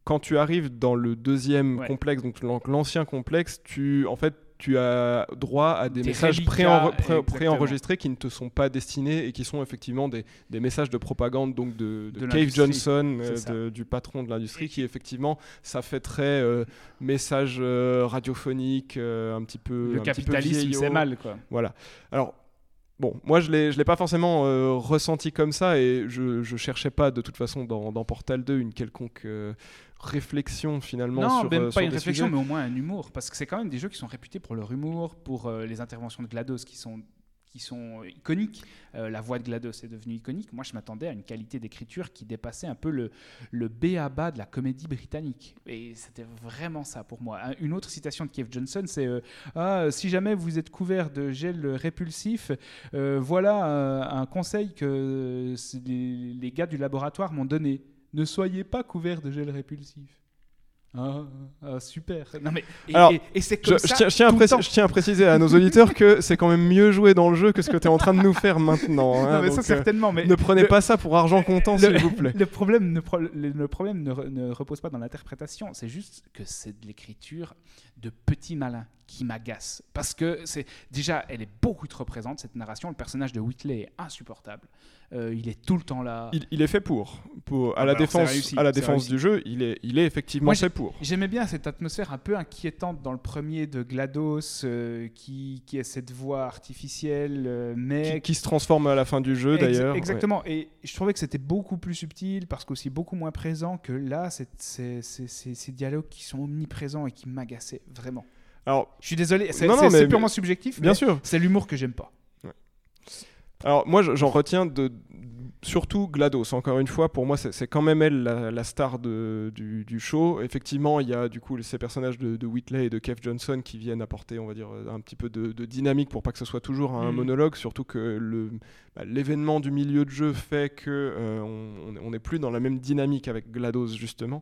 quand tu arrives dans le deuxième Ouais. complexe, donc l'an- l'ancien complexe, tu, en fait, tu as droit à des, messages reliquats, préenre- pré- préenregistrés qui ne te sont pas destinés et qui sont effectivement des, des messages de propagande donc de, de De Cave l'industrie. Johnson, euh, de- du patron de l'industrie, qui effectivement, ça fait très euh, message euh, radiophonique, euh, un petit peu Le capitalisme, c'est mal, quoi. Voilà. Alors, bon, moi, je ne l'ai pas forcément euh, ressenti comme ça et je ne cherchais pas de toute façon dans, dans Portal 2 une quelconque euh, réflexion finalement Non, sur, même euh, pas sur une réflexion, sujets. mais au moins un humour. Parce que c'est quand même des jeux qui sont réputés pour leur humour, pour euh, les interventions de GLaDOS qui sont, qui sont iconiques. Euh, la voix de GLaDOS est devenue iconique. Moi, je m'attendais à une qualité d'écriture qui dépassait un peu le, le B à bas de la comédie britannique. Et c'était vraiment ça pour moi. Un- Une autre citation de Kev Johnson, c'est euh, ah, Si jamais vous êtes couvert de gel répulsif, euh, voilà un conseil que les gars du laboratoire m'ont donné. Ne soyez pas couvert de gel répulsif. Ah, ah, super. Non mais et, Alors, et- et c'est Je, comme je ça. tiens, je tiens à tout le préciser- temps. je tiens à préciser à nos auditeurs que c'est quand même mieux joué dans le jeu que ce que tu es en train de nous faire maintenant. hein. Non, mais ça Donc, euh, certainement. Mais ne prenez le- pas ça pour argent comptant, le- s'il vous plaît. Le problème, ne, pro- le, le problème ne, re- ne repose pas dans l'interprétation, c'est juste que c'est de l'écriture de petit malin qui m'agace. Parce que c'est déjà, elle est beaucoup trop présente, cette narration. Le personnage de Whitley est insupportable. Euh, il est tout le temps là. Il, il est fait pour. pour à Ah la bah alors, défense, réussi, à la défense réussi. du jeu, il est, il est effectivement Moi, fait pour. J'aimais bien cette atmosphère un peu inquiétante dans le premier de GLaDOS, euh, qui, qui a cette voix artificielle, euh, mais Qui, qui se transforme à la fin du jeu d'ailleurs. Exactement. Et je trouvais que c'était beaucoup plus subtil parce qu'aussi beaucoup moins présent que là, ces dialogues qui sont omniprésents et qui m'agaçaient vraiment. Alors, Je suis désolé, c'est Non, non, c'est- mais- c'est purement subjectif. bien mais sûr. C'est l'humour que j'aime pas. Alors moi je- j'en retiens de surtout GLaDOS encore une fois pour moi c'est c'est quand même elle la, la star de- du, du show effectivement il y a du coup ces personnages de, de Whitley et de Kev Johnson qui viennent apporter on va dire un petit peu de, de dynamique pour pas que ce soit toujours un Mhm. monologue surtout que le bah, l'événement du milieu de jeu fait que euh, on- n'est plus dans la même dynamique avec GLaDOS justement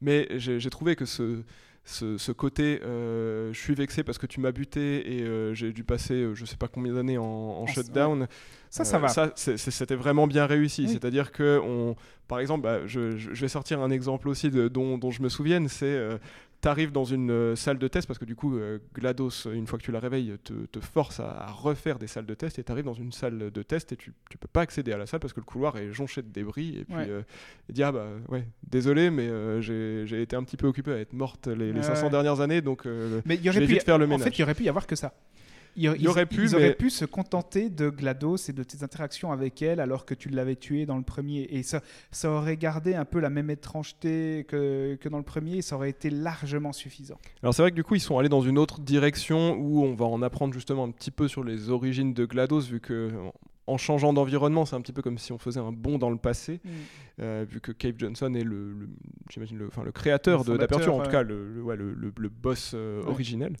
mais j'ai j'ai trouvé que ce ce, ce côté, euh, je suis vexé parce que tu m'as buté et euh, j'ai dû passer euh, je sais pas combien d'années en, en En- shutdown. Ça, ça va. c'est- C'était vraiment bien réussi. Oui. C'est-à-dire que, on, par exemple, bah, je, vais sortir un exemple aussi de, dont, dont je me souvienne, c'est tu arrives dans une euh, salle de test parce que du coup, euh, GLaDOS, une fois que tu la réveilles, te, te force à, refaire des salles de test et tu arrives dans une salle de test et tu, tu peux pas accéder à la salle parce que le couloir est jonché de débris et puis Ouais. euh, ah bah ouais désolé mais euh, j'ai été un petit peu occupé à être morte les, les Ouais. 500 dernières années donc Mais y je aurait vais pu vite faire le En ménage. fait, il y aurait pu y avoir que ça. Il aurait ils, pu, ils auraient pu se contenter de GLaDOS et de tes interactions avec elle alors que tu l'avais tué dans le premier. Et ça, ça aurait gardé un peu la même étrangeté que, que dans le premier et ça aurait été largement suffisant. Alors c'est vrai que du coup ils sont allés dans une autre direction où on va en apprendre justement un petit peu sur les origines de GLaDOS vu que en changeant d'environnement c'est un petit peu comme si on faisait un bond dans le passé euh, vu que Cave Johnson est le, le- j'imagine le, le créateur d'Aperture en tout cas le, ouais, boss euh, Ouais. originel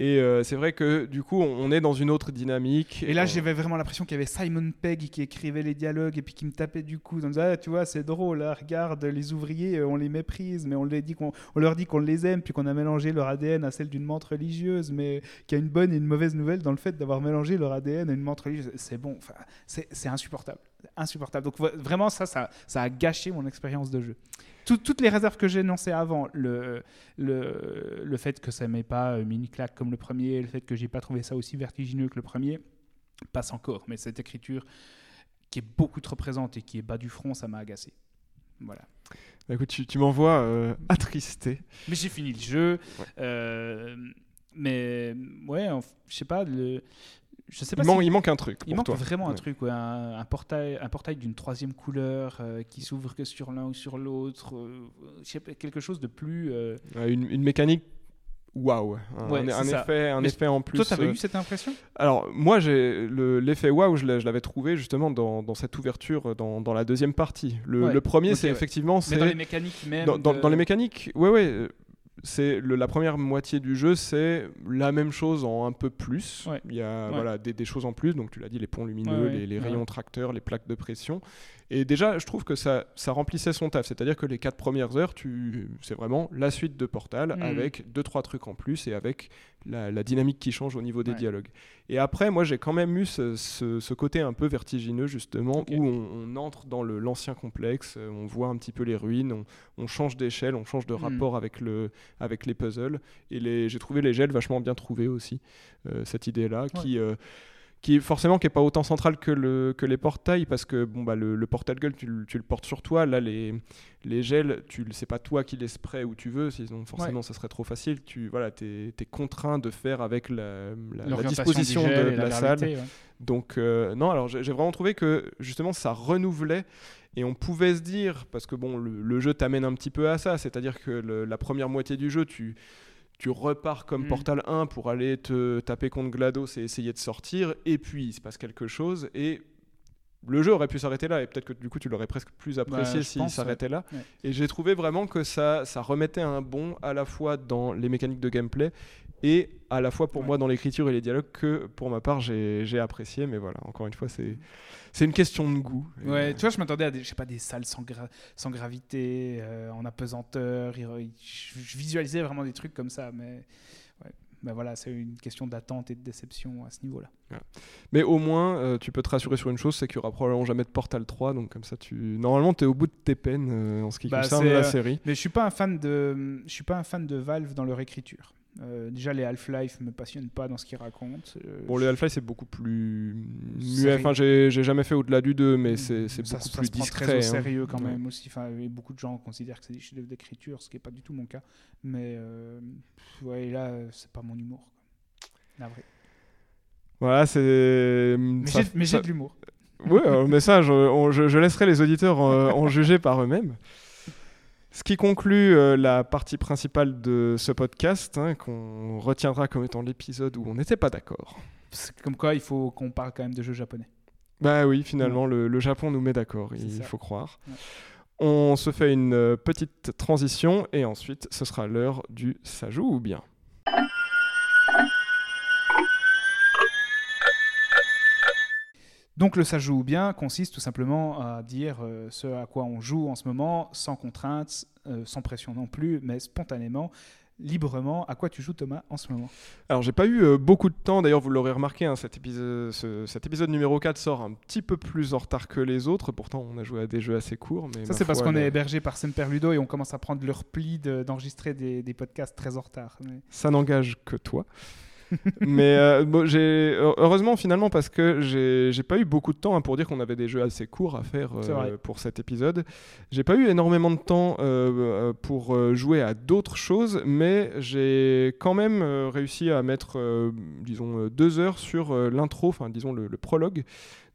et euh, c'est vrai que du coup on, est dans une autre dynamique Et là, Euh, j'avais vraiment l'impression qu'il y avait Simon Pegg qui écrivait les dialogues et puis qui me tapait du coup. Donc, ah, tu vois, c'est drôle, là, regarde, les ouvriers, euh, on les méprise, mais on, les dit qu'on, on leur dit qu'on les aime, puis qu'on a mélangé leur ADN à celle d'une menthe religieuse, mais qu'il y a une bonne et une mauvaise nouvelle dans le fait d'avoir mélangé leur ADN à une menthe religieuse. C'est bon, enfin, c'est, c'est insupportable. Insupportable. Donc, vraiment, ça, ça, ça a gâché mon expérience de jeu. Tout- toutes les réserves que j'ai énoncées avant, le, le, le fait que ça m'ait pas euh, mis une claque comme le premier, le fait que j'ai pas trouvé ça aussi vertigineux que le premier, passe encore. Mais cette écriture qui est beaucoup trop présente et qui est bas du front, ça m'a agacé. Voilà. bah, écoute tu, tu m'envoies euh, attristé Mais j'ai fini le jeu. Ouais. euh, mais ouais, je sais pas. Le, je sais pas il, man- si- il manque un truc il manque toi. vraiment un truc, ouais, un, un portail, un portail d'une troisième couleur euh, qui s'ouvre que sur l'un ou sur l'autre. euh, quelque chose de plus. euh, Ouais, une, une mécanique waouh un, Ouais, un- effet un Mais effet en plus Toi, t'avais euh, eu cette impression? Alors, moi, j'ai le- l'effet waouh, je l'avais trouvé justement dans, dans cette ouverture, dans, dans la deuxième partie. Le, premier, c'est effectivement. Mais c'est dans les mécaniques même. dans, dans- de- dans les mécaniques, ouais, ouais. C'est la première moitié du jeu, c'est la même chose en un peu plus. Ouais. Il y a Ouais. voilà, des, des choses en plus, donc tu l'as dit, les ponts lumineux, Ouais, les, rayons tracteurs, les plaques de pression. Et déjà, je trouve que ça, ça remplissait son taf. C'est-à-dire que les quatre premières heures, tu, c'est vraiment la suite de Portal Mhm. avec deux, trois trucs en plus et avec la, la dynamique qui change au niveau des Ouais. dialogues. Et après, moi, j'ai quand même eu ce, ce- ce côté un peu vertigineux, justement, où on, on entre dans le- l'ancien complexe, euh, on voit un petit peu les ruines, on, on change d'échelle, on change de Mhm. rapport avec, le, avec les puzzles. Et les, j'ai trouvé les gels vachement bien trouvés aussi, euh, cette idée-là, qui, euh, qui forcément qui est pas autant centrale que, le, que les portails, parce que bon, bah, le, le portal gueule, tu, le- tu le portes sur toi. Là, les, les gels, tu le- c'est pas toi qui les sprays où tu veux, sinon forcément ça serait trop facile. Tu voilà, es, contraint de faire avec la, la- la L'orientation disposition de, la, salle. ouais. Donc euh, non, alors j'ai vraiment trouvé que justement ça renouvelait et on pouvait se dire, parce que bon, le, le jeu t'amène un petit peu à ça, c'est-à-dire que le- la première moitié du jeu, tu, tu repars comme Mm. Portal 1 pour aller te taper contre GLaDOS et essayer de sortir, et puis il se passe quelque chose, et le jeu aurait pu s'arrêter là, et peut-être que du coup tu l'aurais presque plus apprécié Bah, je s'il s'arrêtait là. Ouais. Et j'ai trouvé vraiment que ça, ça remettait un bon à la fois dans les mécaniques de gameplay et à la fois pour Ouais. moi dans l'écriture et les dialogues que pour ma part j'ai apprécié. Mais voilà, encore une fois, c'est c'est une question de goût. Ouais, euh, tu vois, je m'attendais à des, je sais pas, des salles sans, gra- sans gravité, euh, en apesanteur. Je, visualisais vraiment des trucs comme ça, mais ouais. Ben voilà, c'est une question d'attente et de déception à ce niveau-là. Mais au moins, euh, tu peux te rassurer sur une chose, c'est qu'il y aura probablement jamais de Portal 3, donc comme ça, tu normalement, tu es au bout de tes peines euh, en ce qui Bah, concerne la série. Mais je suis pas un fan de, je suis pas un fan de Valve dans leur écriture. Euh, déjà, les Half-Life me passionnent pas dans ce qu'ils racontent. Euh, Bon, le Half-Life, c'est beaucoup plus muet. Enfin, j'ai jamais fait au-delà du 2, mais c'est beaucoup ça plus se discret. très au hein. sérieux quand Ouais. même aussi. Enfin, beaucoup de gens considèrent que c'est des chefs-d'œuvre d'écriture, ce qui n'est pas du tout mon cas. Mais euh, ouais, là, c'est pas mon humour. Navré. Voilà, c'est. Mais j'ai de l'humour. Oui, euh, mais ça, je, on- je- je laisserai les auditeurs en [laughs] juger par eux-mêmes. Ce qui conclut euh, la partie principale de ce podcast, hein, qu'on retiendra comme étant l'épisode où on n'était pas d'accord. Comme quoi, il faut qu'on parle quand même de jeux japonais. Bah oui, finalement, le, le Japon nous met d'accord, il ça. faut croire. Ouais. On se fait une euh, petite transition et ensuite ce sera l'heure du ça joue ou bien. Donc le ça joue bien consiste tout simplement à dire euh, ce à quoi on joue en ce moment, sans contrainte, euh, sans pression non plus, mais spontanément, librement. À quoi tu joues Thomas en ce moment Alors j'ai pas eu euh, beaucoup de temps, d'ailleurs vous l'aurez remarqué, hein, cet, épisode, ce- cet épisode numéro 4 sort un petit peu plus en retard que les autres, pourtant on a joué à des jeux assez courts. Mais Ça c'est parce qu'on est hébergé par Semper Ludo et on commence à prendre le repli de- d'enregistrer des, des podcasts très en retard. Mais- ça n'engage que toi. [laughs] mais euh, bon, j'ai heureusement finalement parce que j'ai pas eu beaucoup de temps hein, pour dire qu'on avait des jeux assez courts à faire euh, pour cet épisode. J'ai pas eu énormément de temps euh, pour jouer à d'autres choses, mais j'ai quand même réussi à mettre, disons, deux heures sur l'intro, enfin disons le, le prologue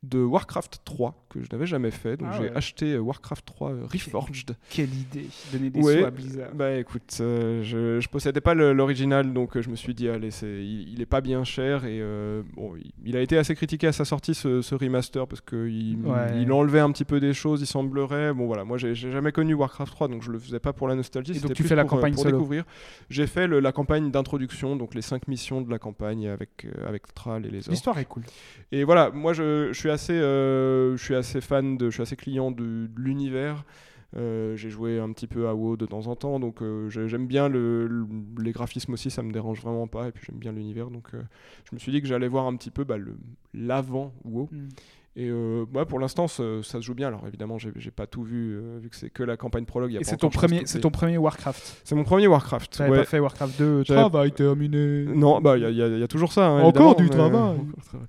de Warcraft 3 que je n'avais jamais fait. Donc Ah j'ai ouais. acheté euh, Warcraft 3 euh, Reforged. [laughs] Quelle idée Donner des Ouais, sous à Blizzard. Bah écoute, euh, je, je possédais pas l'original, donc je me suis dit, allez, c'est, il, il est pas bien cher et euh, bon, il, il a été assez critiqué à sa sortie ce, ce remaster parce qu'il Ouais. il enlevait un petit peu des choses, il semblerait. Bon voilà, moi j'ai, jamais connu Warcraft 3, donc je le faisais pas pour la nostalgie. Et donc tu plus fais la pour, campagne pour solo. découvrir. J'ai fait le- la campagne d'introduction, donc les cinq missions de la campagne avec euh, avec Thrall et les orques. L'histoire est cool. Et voilà, moi je, je suis assez, euh, je suis assez fan, de, je suis assez client de, de l'univers. Euh, j'ai joué un petit peu à WoW de temps en temps, donc euh, j'ai- j'aime bien le, le- les graphismes aussi, ça me dérange vraiment pas, et puis j'aime bien l'univers, donc euh, je me suis dit que j'allais voir un petit peu bah, l'avant WoW. Mm. Et euh, ouais, pour l'instant, ça, ça se joue bien. Alors évidemment, j'ai pas tout vu, euh, vu que c'est que la campagne prologue. il y a Et c'est ton, premier, c'est ton premier Warcraft? C'est mon premier Warcraft. Tu n'avais ouais. pas fait Warcraft 2, J'avais- travail terminé. Non, bah il y, a- y y toujours ça. hein, Encore évidemment, du mais- travail. [laughs] Encore du travail.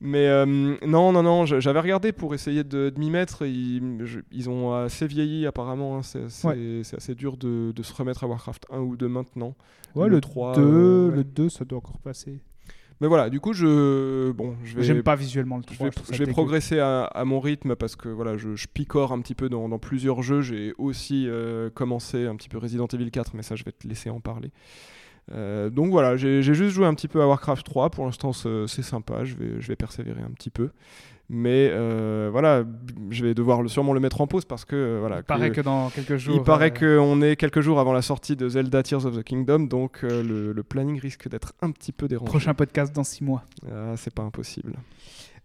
Mais euh, non, non, non, j'avais regardé pour essayer de, de m'y mettre. Ils, je- ils ont assez vieilli apparemment. hein, c'est Ouais. assez dur de, de se remettre à Warcraft 1 ou 2 maintenant. Ouais, Le le, 3, 2, euh, ouais. le 2, ça doit encore passer. Mais voilà, du coup, je, bon, je vais, J'aime pas visuellement le je 3. vais, je vais progresser à, à mon rythme parce que voilà, je, je picore un petit peu dans, dans plusieurs jeux. J'ai aussi euh, commencé un petit peu Resident Evil 4, mais ça, je vais te laisser en parler. Euh, donc voilà, j'ai juste joué un petit peu à Warcraft 3. Pour l'instant, c'est sympa. Je vais, je vais persévérer un petit peu. Mais euh, voilà, je vais devoir le- sûrement le mettre en pause parce que euh, voilà. Il paraît que- dans quelques jours. il paraît qu'on est quelques jours avant la sortie de Zelda Tears of the Kingdom, donc le, le planning risque d'être un petit peu dérangé. Prochain podcast dans 6 mois. Ah, c'est pas impossible.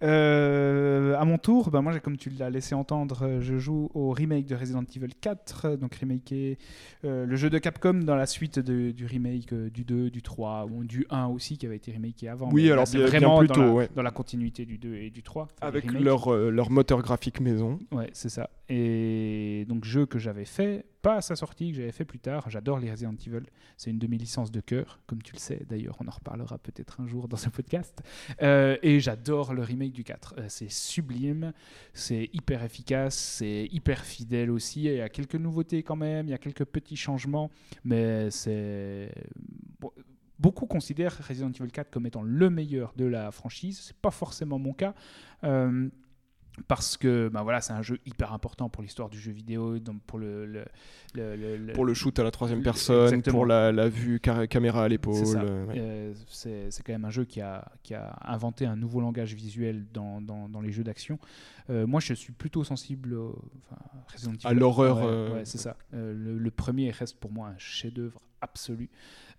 Euh, à mon tour, bah moi, comme tu l'as laissé entendre, euh, je joue au remake de Resident Evil 4, euh, donc remaké euh, le jeu de Capcom dans la suite de- du remake euh, du 2, du 3 ou du 1 aussi qui avait été remaké avant. Oui, alors c'est vraiment plus dans, tôt, la, ouais. dans la continuité du 2 et du 3. enfin, des Avec leur, euh, leur moteur graphique maison. Ouais, c'est ça. Et donc, jeu que j'avais fait, pas à sa sortie, que j'avais fait plus tard. J'adore les Resident Evil. C'est une de mes licences de cœur, comme tu le sais. D'ailleurs, on en reparlera peut-être un jour dans ce podcast. Euh, et j'adore le remake du 4. Euh, c'est sublime, c'est hyper efficace, c'est hyper fidèle aussi. Il y a quelques nouveautés quand même, il y a quelques petits changements, mais c'est. Beaucoup considèrent Resident Evil 4 comme étant le meilleur de la franchise. C'est pas forcément mon cas. Euh, parce que ben voilà, c'est un jeu hyper important pour l'histoire du jeu vidéo, donc pour le, le- le- le- le- Pour le shoot à la troisième personne, exactement. pour la, la vue caméra à l'épaule. C'est euh, ouais. Euh, c'est c'est quand même un jeu qui a, qui a inventé un nouveau langage visuel dans, dans, dans les jeux d'action. Euh, moi, je suis plutôt sensible au, enfin, Resident À l'horreur, Ouais, euh, ouais, c'est ça. Euh, le, le premier reste pour moi un chef-d'œuvre absolu.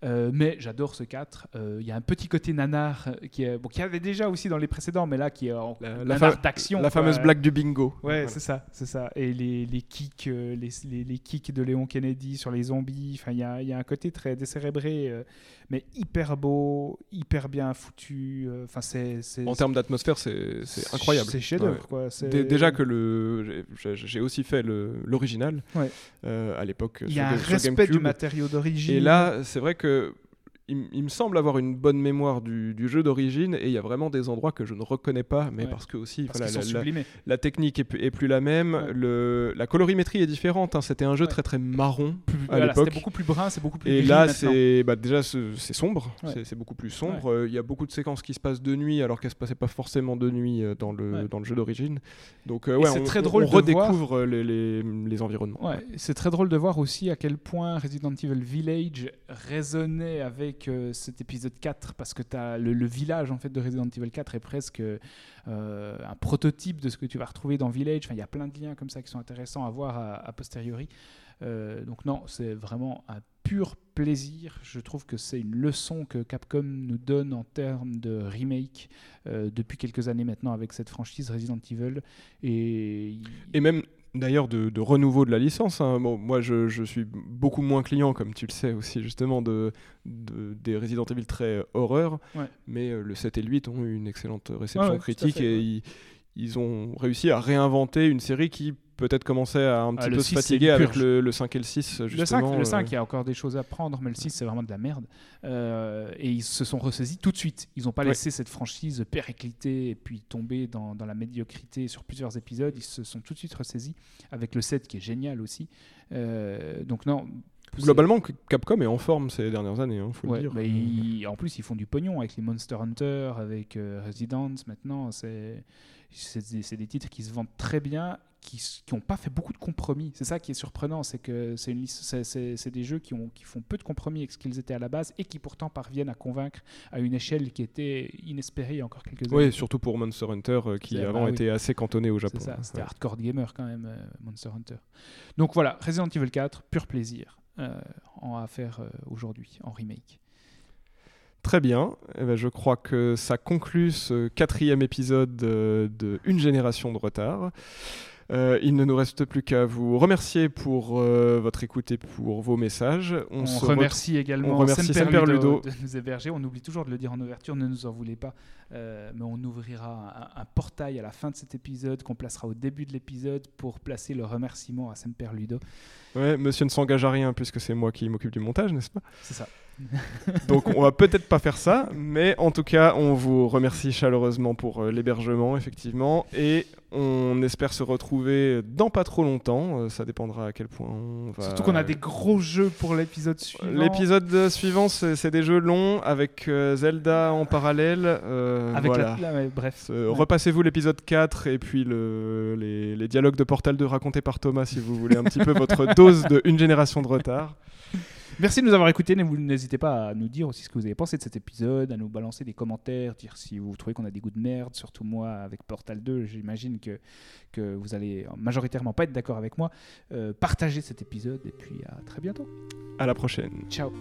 Mais j'adore ce 4. Euh, Il y a un petit côté nanar qui, est, bon, qui avait déjà aussi dans les précédents, mais là qui est en La- nanar d'action. La fameuse blague du bingo. Ouais, Voilà. c'est ça, c'est ça. Et les, les kicks, les, les, les kicks de Léon Kennedy sur les zombies. Enfin, il y a, il y a un côté très décérébré, mais hyper beau, hyper bien foutu. Enfin, c'est, En termes d'atmosphère, c'est c'est incroyable. C'est chef-d'œuvre, Ouais. quoi. Dé- Déjà que le, j'ai- aussi fait l'original Ouais. euh, à l'époque. il y a un respect du matériau d'origine. Et là, c'est vrai que il, me semble avoir une bonne mémoire du, du jeu d'origine et il y a vraiment des endroits que je ne reconnais pas, mais Ouais. parce que aussi parce voilà, la, la- technique est, plus la même, Ouais. le, la colorimétrie est différente. hein. C'était un jeu Ouais. très très marron Plus- à voilà, l'époque. C'était beaucoup plus brun, c'est beaucoup plus Et là, c'est bah, déjà ce- c'est sombre, c'est- beaucoup plus sombre. Euh, Il y a beaucoup de séquences qui se passent de nuit, alors qu'elles se passaient pas forcément de nuit euh, dans le dans le jeu d'origine. Donc euh, ouais, on, très drôle on voir- redécouvre les, les, les environnements. C'est très drôle de voir aussi à quel point Resident Evil Village résonnait avec euh, cet épisode 4 parce que as le, village en fait de Resident Evil 4 est presque euh, un prototype de ce que tu vas retrouver dans Village. Il y a plein de liens comme ça qui sont intéressants à voir a posteriori. Euh, donc non, c'est vraiment un pur plaisir. Je trouve que c'est une leçon que Capcom nous donne en termes de remake depuis quelques années maintenant avec cette franchise Resident Evil. Et, Et même d'ailleurs de, de renouveau de la licence. hein. Bon, moi, je, je suis beaucoup moins client, comme tu le sais aussi, justement, de, de- des Resident Evil très euh, horreur. Ouais. Mais euh, le 7 et le 8 ont eu une excellente réception Ouais, ouais, tout à critique fait, et ils ont réussi à réinventer une série qui peut-être commençait à un Ah, petit peu 6, se fatiguer avec le, le 5 et le 6. Le 5, Justement, le 5, euh, il y a encore des choses à prendre, mais le 6, c'est vraiment de la merde. Euh, et ils se sont ressaisis tout de suite. Ils n'ont pas Ouais. laissé cette franchise péricliter et puis tomber dans, dans la médiocrité sur plusieurs épisodes. Ils se sont tout de suite ressaisis avec le 7 qui est génial aussi. Euh, donc, non. Globalement, Capcom est en forme ces dernières années, il faut Ouais, le dire. mais ils- en plus, ils font du pognon avec les Monster Hunter, avec euh, Resident. Maintenant, c'est c'est des, titres qui se vendent très bien, qui n'ont pas fait beaucoup de compromis. C'est ça qui est surprenant, c'est que c'est des jeux qui, ont, qui font peu de compromis avec ce qu'ils étaient à la base et qui pourtant parviennent à convaincre à une échelle qui était inespérée il y a encore quelques années. Oui, surtout pour Monster Hunter, euh, qui avant bah oui. était assez cantonné au Japon. C'est c'était Ouais. hardcore gamer quand même, euh, Monster Hunter. Donc voilà, Resident Evil 4, pur plaisir euh, en à faire aujourd'hui, en remake. Très bien. Eh ben, je crois que ça conclut ce quatrième épisode euh, de Une génération de retard. Euh, il ne nous reste plus qu'à vous remercier pour euh, votre écoute et pour vos messages. On, se remercie également on remercie Semper Ludo de nous héberger. On oublie toujours de le dire en ouverture, ne nous en voulez pas. Euh, mais on ouvrira un, un portail à la fin de cet épisode qu'on placera au début de l'épisode pour placer le remerciement à Semper Ludo. Ouais, monsieur ne s'engage à rien puisque c'est moi qui m'occupe du montage, n'est-ce pas? C'est ça. [laughs] Donc on va peut-être pas faire ça, mais en tout cas, on vous remercie chaleureusement pour euh, l'hébergement, effectivement, et on espère se retrouver dans pas trop longtemps. Euh, ça dépendra à quel point on va. Surtout qu'on a des gros jeux pour l'épisode suivant. L'épisode suivant, c'est des jeux longs avec euh, Zelda en parallèle. Avec voilà. la, ouais, bref. Ouais. Repassez-vous l'épisode 4 et puis le, les, les dialogues de Portal 2 racontés par Thomas si vous voulez un petit peu votre [laughs] dose de une génération de retard. Merci de nous avoir écoutés. N'hésitez pas à nous dire aussi ce que vous avez pensé de cet épisode, à nous balancer des commentaires, dire si vous trouvez qu'on a des goûts de merde, surtout moi avec Portal 2. J'imagine que, que vous allez majoritairement pas être d'accord avec moi. Euh, partagez cet épisode et puis à très bientôt. À la prochaine. Ciao.